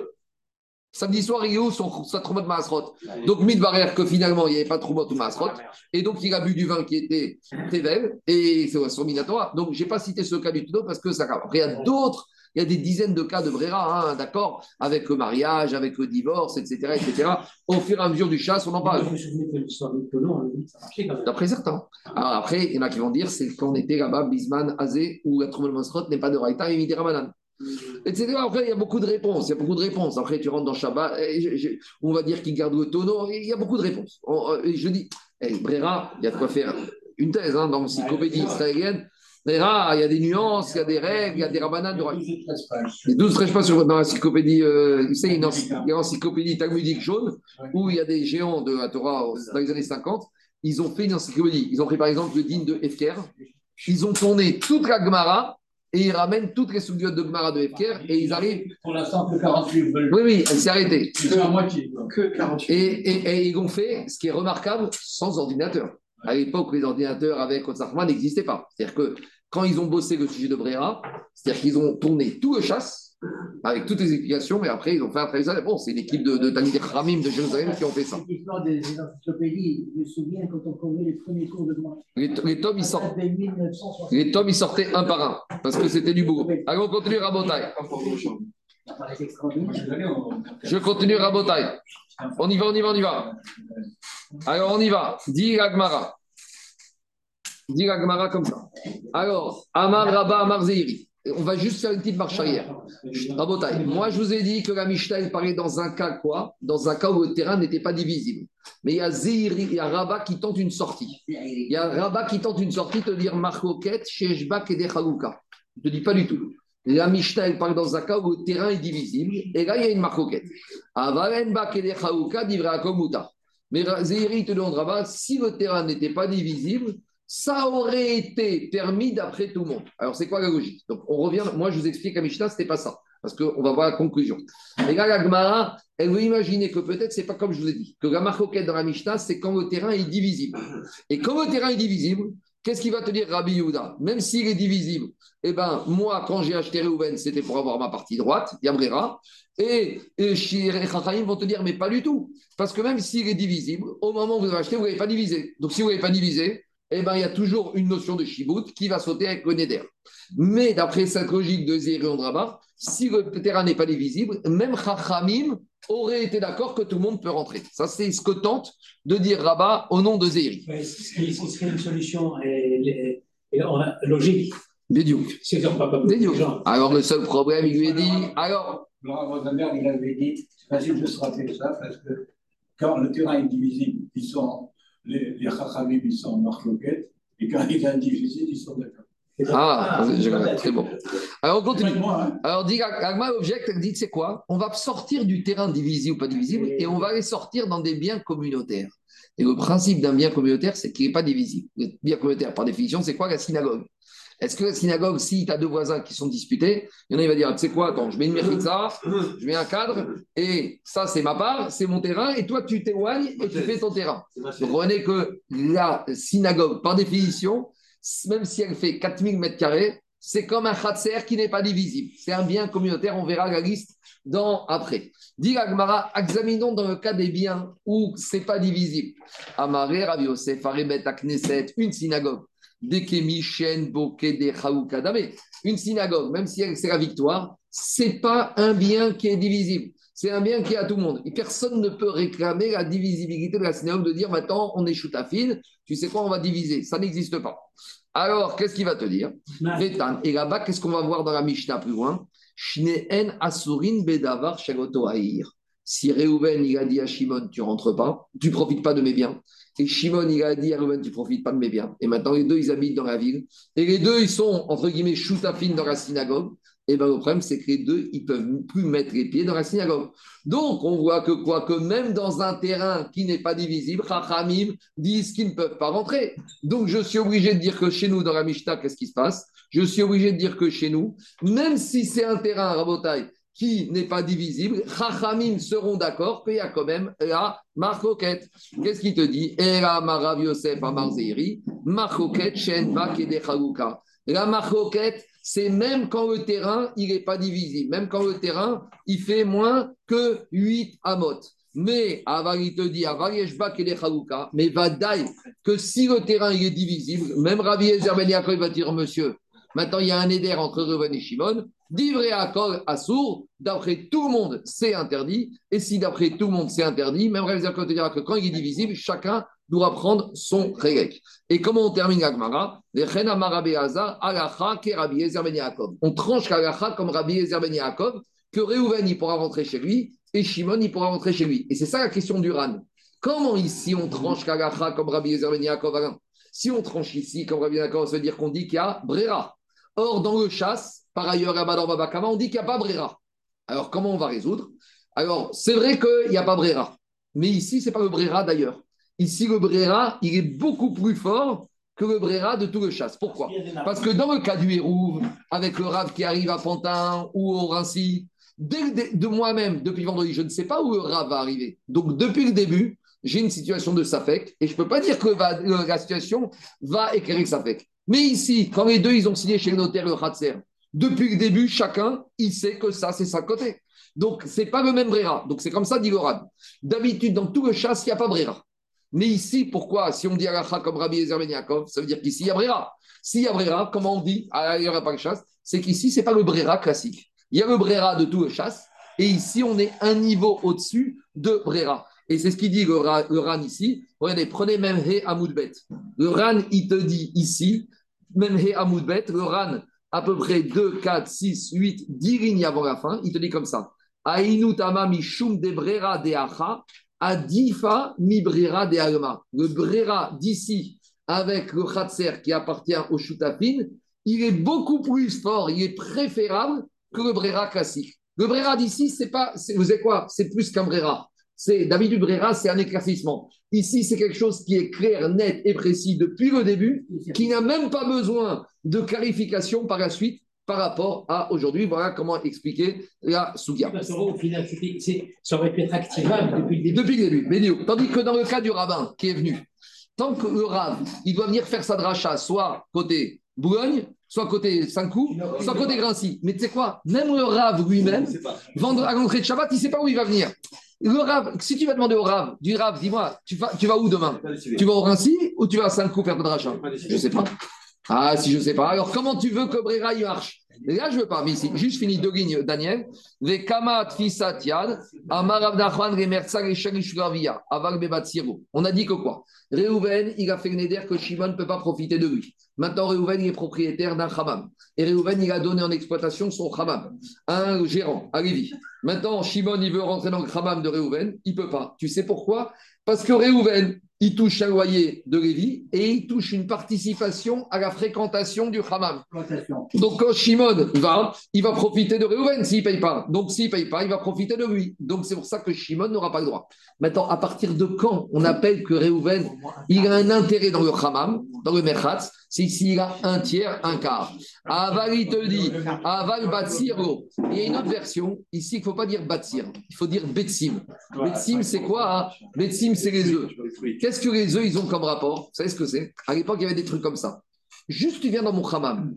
Samedi soir, il est où son, sa Troumot Maasrot Donc, Midbarer, que finalement, il n'y avait pas de Troumot ou Maasrot. Et donc, il a bu du vin qui était Tevel et c'est son Minatora. Donc, je n'ai pas cité ce cas du tonneau parce que ça. Après, il y a d'autres il y a des dizaines de cas de Brera, hein, d'accord, avec le mariage, avec le divorce, etc., etc. Au fur et à mesure du chasse, on en parle. Même. D'après certains. Alors après, il y en a qui vont dire c'est quand on était là-bas, Bisman, Azé, où la Troumel Masrot n'est pas de Raïta et Midi Ramadan. Etc. Après, il y a beaucoup de réponses. Il y a beaucoup de réponses. Après, tu rentres dans Shabbat, et je- je- on va dire qu'il garde le tonneau. et Il y a beaucoup de réponses. On- euh, et je dis, eh, Brera, il y a de quoi faire une thèse hein, dans l'encyclopédie israélienne. Il y a des nuances, il y a des règles, il y a des rabananes de les 12 13 pas sur, dans l'encyclopédie, euh, vous savez, il y a l'encyclopédie talmudique jaune, où il y a des géants de la Torah dans les années 50. Ils ont fait une encyclopédie. Ils ont pris par exemple le digne de Efker. Ils ont tourné toute la Gemara et ils ramènent toutes les soubiotes de Gemara de Efker et ils arrivent. Pour l'instant, que 48 veulent. Oui, oui, elle s'est arrêtée. C'est à moitié. Que 48. Et, et- et ils ont fait ce qui est remarquable sans ordinateur. À l'époque, les ordinateurs avec Otsarma n'existaient pas. C'est-à-dire que quand ils ont bossé le sujet de Brera, c'est-à-dire qu'ils ont tourné tout le chasse avec toutes les explications, mais après ils ont fait un travail. Bon, c'est l'équipe de, de Ramim de Jérusalem qui ont fait ça. Cette histoire des, des encyclopédies, je me souviens quand on prenait les premiers cours de droit. Les, les tomes, ils sortent. Ça fait 1960. Les tomes, ils sortaient un par un, parce que c'était du boulot. Allez, on continue Rabotai. Je continue Rabotai. On y va, on y va, on y va. Alors, on y va. Dis Agmara. Dis Agmara comme ça. Alors, Amar Rabba Amar Zeiri. on va juste faire une petite marche arrière. Rabotai, moi je vous ai dit que la Mishnah elle parlait dans un cas quoi? Dans un cas où le terrain n'était pas divisible. Mais il y a Zéhiri, il y a Rabat qui tente une sortie. Il y a Rabat qui tente une sortie, te dire Marcoquet, Sheshbak et Dechalouka. Je ne te dis pas du tout. La Mishnah elle parle dans un cas où le terrain est divisible. Et là il y a une Marcoquet. Avarenbak et Dechalouka, divra Komuta. Mais Zéhiri te demande si le terrain n'était pas divisible, ça aurait été permis d'après tout le monde. Alors, c'est quoi la logique? Donc, on revient. Moi, je vous explique à Mishnah, ce n'était pas ça. Parce qu'on va voir la conclusion. Et là, la Gemara, elle veut imaginer que peut-être c'est pas comme je vous ai dit, que la marcoquette dans la Mishnah, c'est quand le terrain est divisible. Et quand le terrain est divisible, qu'est-ce qu'il va te dire Rabbi Yehuda? Même s'il est divisible, eh ben, moi, quand j'ai acheté Reuven, c'était pour avoir ma partie droite, Yabrera. Et, et Chachayim vont te dire, mais pas du tout. Parce que même s'il est divisible, au moment où vous avez acheté, vous n'avez pas divisé. Donc, si vous n'avez pas divisé, eh ben, il y a toujours une notion de shibout qui va sauter avec le neder. Mais d'après cette logique de Zérion Rabat, si le terrain n'est pas divisible, même Chachamim aurait été d'accord que tout le monde peut rentrer. Ça, c'est ce que tente de dire Rabat au nom de Zéri. Ouais, ce qui ce serait une solution et, et logique. C'est Bédiouk. gens. Alors, le seul problème, il lui a dit alors, Rav Rosenberg, il avait dit, c'est facile de se rappeler ça, parce que quand le terrain est divisible, ils sont, les, les ils sont en marloquette, et quand il est indivisible, ils sont d'accord. Ah, compris, très bon. Alors, on continue. Hein, Alors, dit Agma objecte, elle dit, c'est quoi? On va sortir du terrain divisible ou pas divisible et on va les sortir dans des biens communautaires. Et le principe d'un bien communautaire, c'est qu'il n'est pas divisible. Le bien communautaire, par définition, c'est quoi la synagogue? Est-ce que la synagogue, si tu as deux voisins qui sont disputés, il y en a, il va dire, tu sais quoi, attends, je mets une mérita, je mets un cadre, et ça, c'est ma part, c'est mon terrain, et toi, tu t'éloignes et tu fais ton terrain. Vous comprenez que la synagogue, par définition, même si elle fait 4000 mètres carrés, c'est comme un khatser qui n'est pas divisible. C'est un bien communautaire, on verra la liste dans après. Dit Agmara, examinons dans le cas des biens où c'est pas divisible. Amaré, Rav Yosef, Akneset, une synagogue. Dekemi, Shen, Boke, De, Kadame. Une synagogue, même si c'est la victoire, c'est pas un bien qui est divisible. C'est un bien qui est à tout le monde. Et personne ne peut réclamer la divisibilité de la synagogue de dire maintenant on est choutafine, tu sais quoi, on va diviser. Ça n'existe pas. Alors, qu'est-ce qu'il va te dire? Et là-bas, qu'est-ce qu'on va voir dans la Mishnah plus loin? Shneen Asurin Bedavar Shagoto. Si Réhouven, il a dit à Shimon, tu rentres pas, tu profites pas de mes biens. Et Shimon, il a dit à Réhouven, tu profites pas de mes biens. Et maintenant, les deux, ils habitent dans la ville. Et les deux, ils sont, entre guillemets, choutafines dans la synagogue. Et bien, le problème, c'est que les deux, ils peuvent plus mettre les pieds dans la synagogue. Donc, on voit que quoi Que même dans un terrain qui n'est pas divisible, Chachamim disent qu'ils ne peuvent pas rentrer. Donc, je suis obligé de dire que chez nous, dans la Mishnah, qu'est-ce qui se passe? Je suis obligé de dire que chez nous, même si c'est un terrain, Rabotai, qui n'est pas divisible, Chachamim seront d'accord qu'il y a quand même la marcoquette. Qu'est-ce qu'il te dit? Era Marav Yosef Amar Zeiri, marcoquette, Shen Bak et. La marcoquette, c'est même quand le terrain, il n'est pas divisible, même quand le terrain, il fait moins que 8 amot. Mais, Aval, il te dit, Aval et Dechaluka, mais Vadaï, que si le terrain il est divisible, même Rabbi Ezer Ben Yaakov va dire, monsieur, maintenant il y a un éder entre Reuven et Shimon, Divré Akol Assour, d'après tout le monde, c'est interdit. Et si d'après tout le monde, c'est interdit, même Rabbi Ezer te dira que quand il est divisible, chacun doit prendre son régek. Et comment on termine l'Agmara? On tranche l'Alacha comme Rabbi Ezer Ben Yaakov, que Reuven il pourra rentrer chez lui et Shimon il pourra rentrer chez lui. Et c'est ça la question du Ran. Comment ici on tranche l'Alacha comme Rabbi Ezer Ben Yaakov Si on tranche ici comme Rabbi Yaakov, ça veut dire qu'on dit qu'il y a Brera. Or, dans le chasse, par ailleurs, là-bas dans Babakama, on dit qu'il n'y a pas Brera. Alors, comment on va résoudre? Alors, c'est vrai qu'il n'y a pas Brera. Mais ici, ce n'est pas le Brera d'ailleurs. Ici, le Brera, il est beaucoup plus fort que le Brera de tout le chasse. Pourquoi? Parce que dans le cas du Hérouve, avec le Rav qui arrive à Pantin ou au Rincy, dès de moi-même, depuis vendredi, je ne sais pas où le Rav va arriver. Donc, depuis le début, j'ai une situation de Safek et je ne peux pas dire que va- le- la situation va éclairer Safek. Mais ici, quand les deux, ils ont signé chez le notaire le Khatser, depuis le début, chacun, il sait que ça, c'est sa côté. Donc, ce n'est pas le même Brera. Donc, c'est comme ça, dit le Rav. D'habitude, dans tout le chasse, il n'y a pas Brera. Mais ici, pourquoi Si on dit Alacha comme Rabbi Ezer Ben ça veut dire qu'ici, il y a Brera. S'il y a Brera, comment on dit Il n'y aura pas de chasse. C'est qu'ici, ce n'est pas le Brera classique. Il y a le Brera de tout le chasse. Et ici, on est un niveau au-dessus de Brera. Et c'est ce qu'il dit le, Ra- le Ran ici. Regardez, prenez même He Amoudbet. Le Ran, il te dit ici, même He Amoudbet, le Ran, à peu près 2, 4, 6, 8, 10 lignes avant la fin, il te dit comme ça. Ainu tama mishum de brera de acha, adifa mi brera de alma. Le brera d'ici, avec le khatser qui appartient au shutafin, il est beaucoup plus fort, il est préférable que le brera classique. Le brera d'ici, c'est pas, vous savez quoi? C'est plus qu'un brera. C'est d'habitude brera, c'est un éclaircissement. Ici, c'est quelque chose qui est clair, net et précis depuis le début, qui n'a même pas besoin de clarification par la suite par rapport à aujourd'hui. Voilà comment expliquer la Sougia. Ça aurait pu être activable depuis le début. Depuis le début, mais. Tandis que dans le cas du rabbin qui est venu, tant que le rave, il doit venir faire sa dracha, soit côté Boulogne, soit côté Saint-Cloud, soit côté Grincy. Mais tu sais quoi? Même le rave lui-même, vendre à l'entrée de Shabbat, il ne sait pas où il va venir. Le rave, si tu vas demander au rave, du rave, dis-moi, tu vas, tu vas où demain? Tu vas au Rincy ou tu vas à Saint-Cloud faire ta dracha? Je ne sais pas. Ah, si je sais pas. Alors, comment tu veux que Brera marche? Là, je veux pas. Mais ici, juste fini deux lignes, Daniel. Bebatsiro. On a dit que quoi? Réhouven, il a fait le néder que Shimon ne peut pas profiter de lui. Maintenant, Réhouven, il est propriétaire d'un Hamam. Et Réhouven, il a donné en exploitation son Hamam à un gérant, à Lévi. Maintenant, Shimon, il veut rentrer dans le Hamam de Réhouven. Il ne peut pas. Tu sais pourquoi? Parce que Réhouven, il touche un loyer de Lévi et il touche une participation à la fréquentation du Hamam. Donc, quand Shimon va, il va profiter de Réhouven s'il ne paye pas. Donc, s'il ne paye pas, il va profiter de lui. Donc, c'est pour ça que Shimon n'aura pas le droit. Maintenant, à partir de quand on appelle que Réhouven, il a un intérêt dans le Hamam, dans le Merchatz, c'est s'il a un tiers, un quart. Aval, il te dit, Aval Batsiro. Il y a une autre version. Ici, il ne faut pas dire Batsir, il faut dire Betsim. Betsim, c'est quoi hein? Betsim, c'est les œufs. Qu'est-ce que les œufs, ils ont comme rapport? Vous savez ce que c'est? À l'époque, il y avait des trucs comme ça. Juste, tu viens dans mon hammam,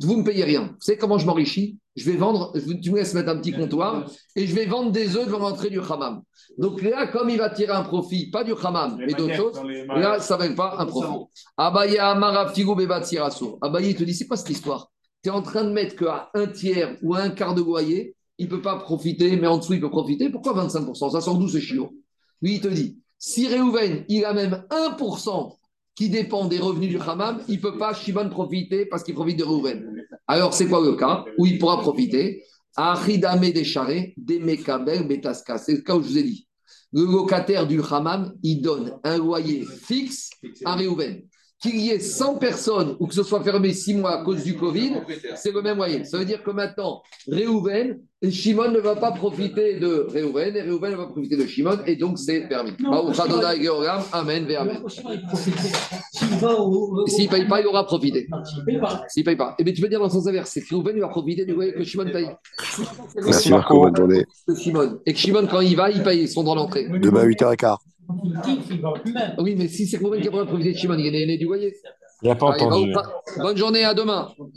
vous ne me payez rien. Vous savez comment je m'enrichis? Je vais vendre, je- tu me laisses mettre un petit comptoir et je vais vendre des œufs devant l'entrée du hammam. Donc là, comme il va tirer un profit, pas du hammam, mais d'autres choses, là, ça ne s'appelle pas un profit. Abaye Amara Figo Bebatsir Assour. Abaye il te dit c'est quoi cette histoire Tu es en train de mettre qu'à un tiers ou un quart de loyer, il ne peut pas profiter, mais en dessous, il peut profiter. Pourquoi 25% Ça sort d'où ce chiot? Lui, il te dit si Réhouven, il a même 1% qui dépend des revenus du Hammam, il ne peut pas Shimon profiter parce qu'il profite de Réhouven. Alors, c'est quoi le cas où il pourra profiter? Achidame des charrets, des Mekabel, Betaska. C'est le cas où je vous ai dit. Le locataire du Hammam, il donne un loyer fixe à Réhouven. Qu'il y ait 100 personnes ou que ce soit fermé 6 mois à cause du Covid, c'est le même loyer. Ça veut dire que maintenant, Réhouven, et Shimon ne va pas profiter de Réhouven et Réhouven ne va pas profiter de Shimon et donc c'est permis. Amen, Amen. S'il ne paye pas, il aura profité. Non, s'il paye pas. S'il ne paye pas. Et bien tu veux dire dans le sens inverse, c'est que Réhouven il va profiter du loyer que Shimon paye. Merci Marco, bonne journée. Shimon. Et que Shimon, quand il va, il paye son droit d'entrée. Demain 8h15. Oui, mais si c'est Réhouven qui profiter de Shimon, il est né du loyer. Il n'a pas Allez, entendu. Bonne journée, à demain.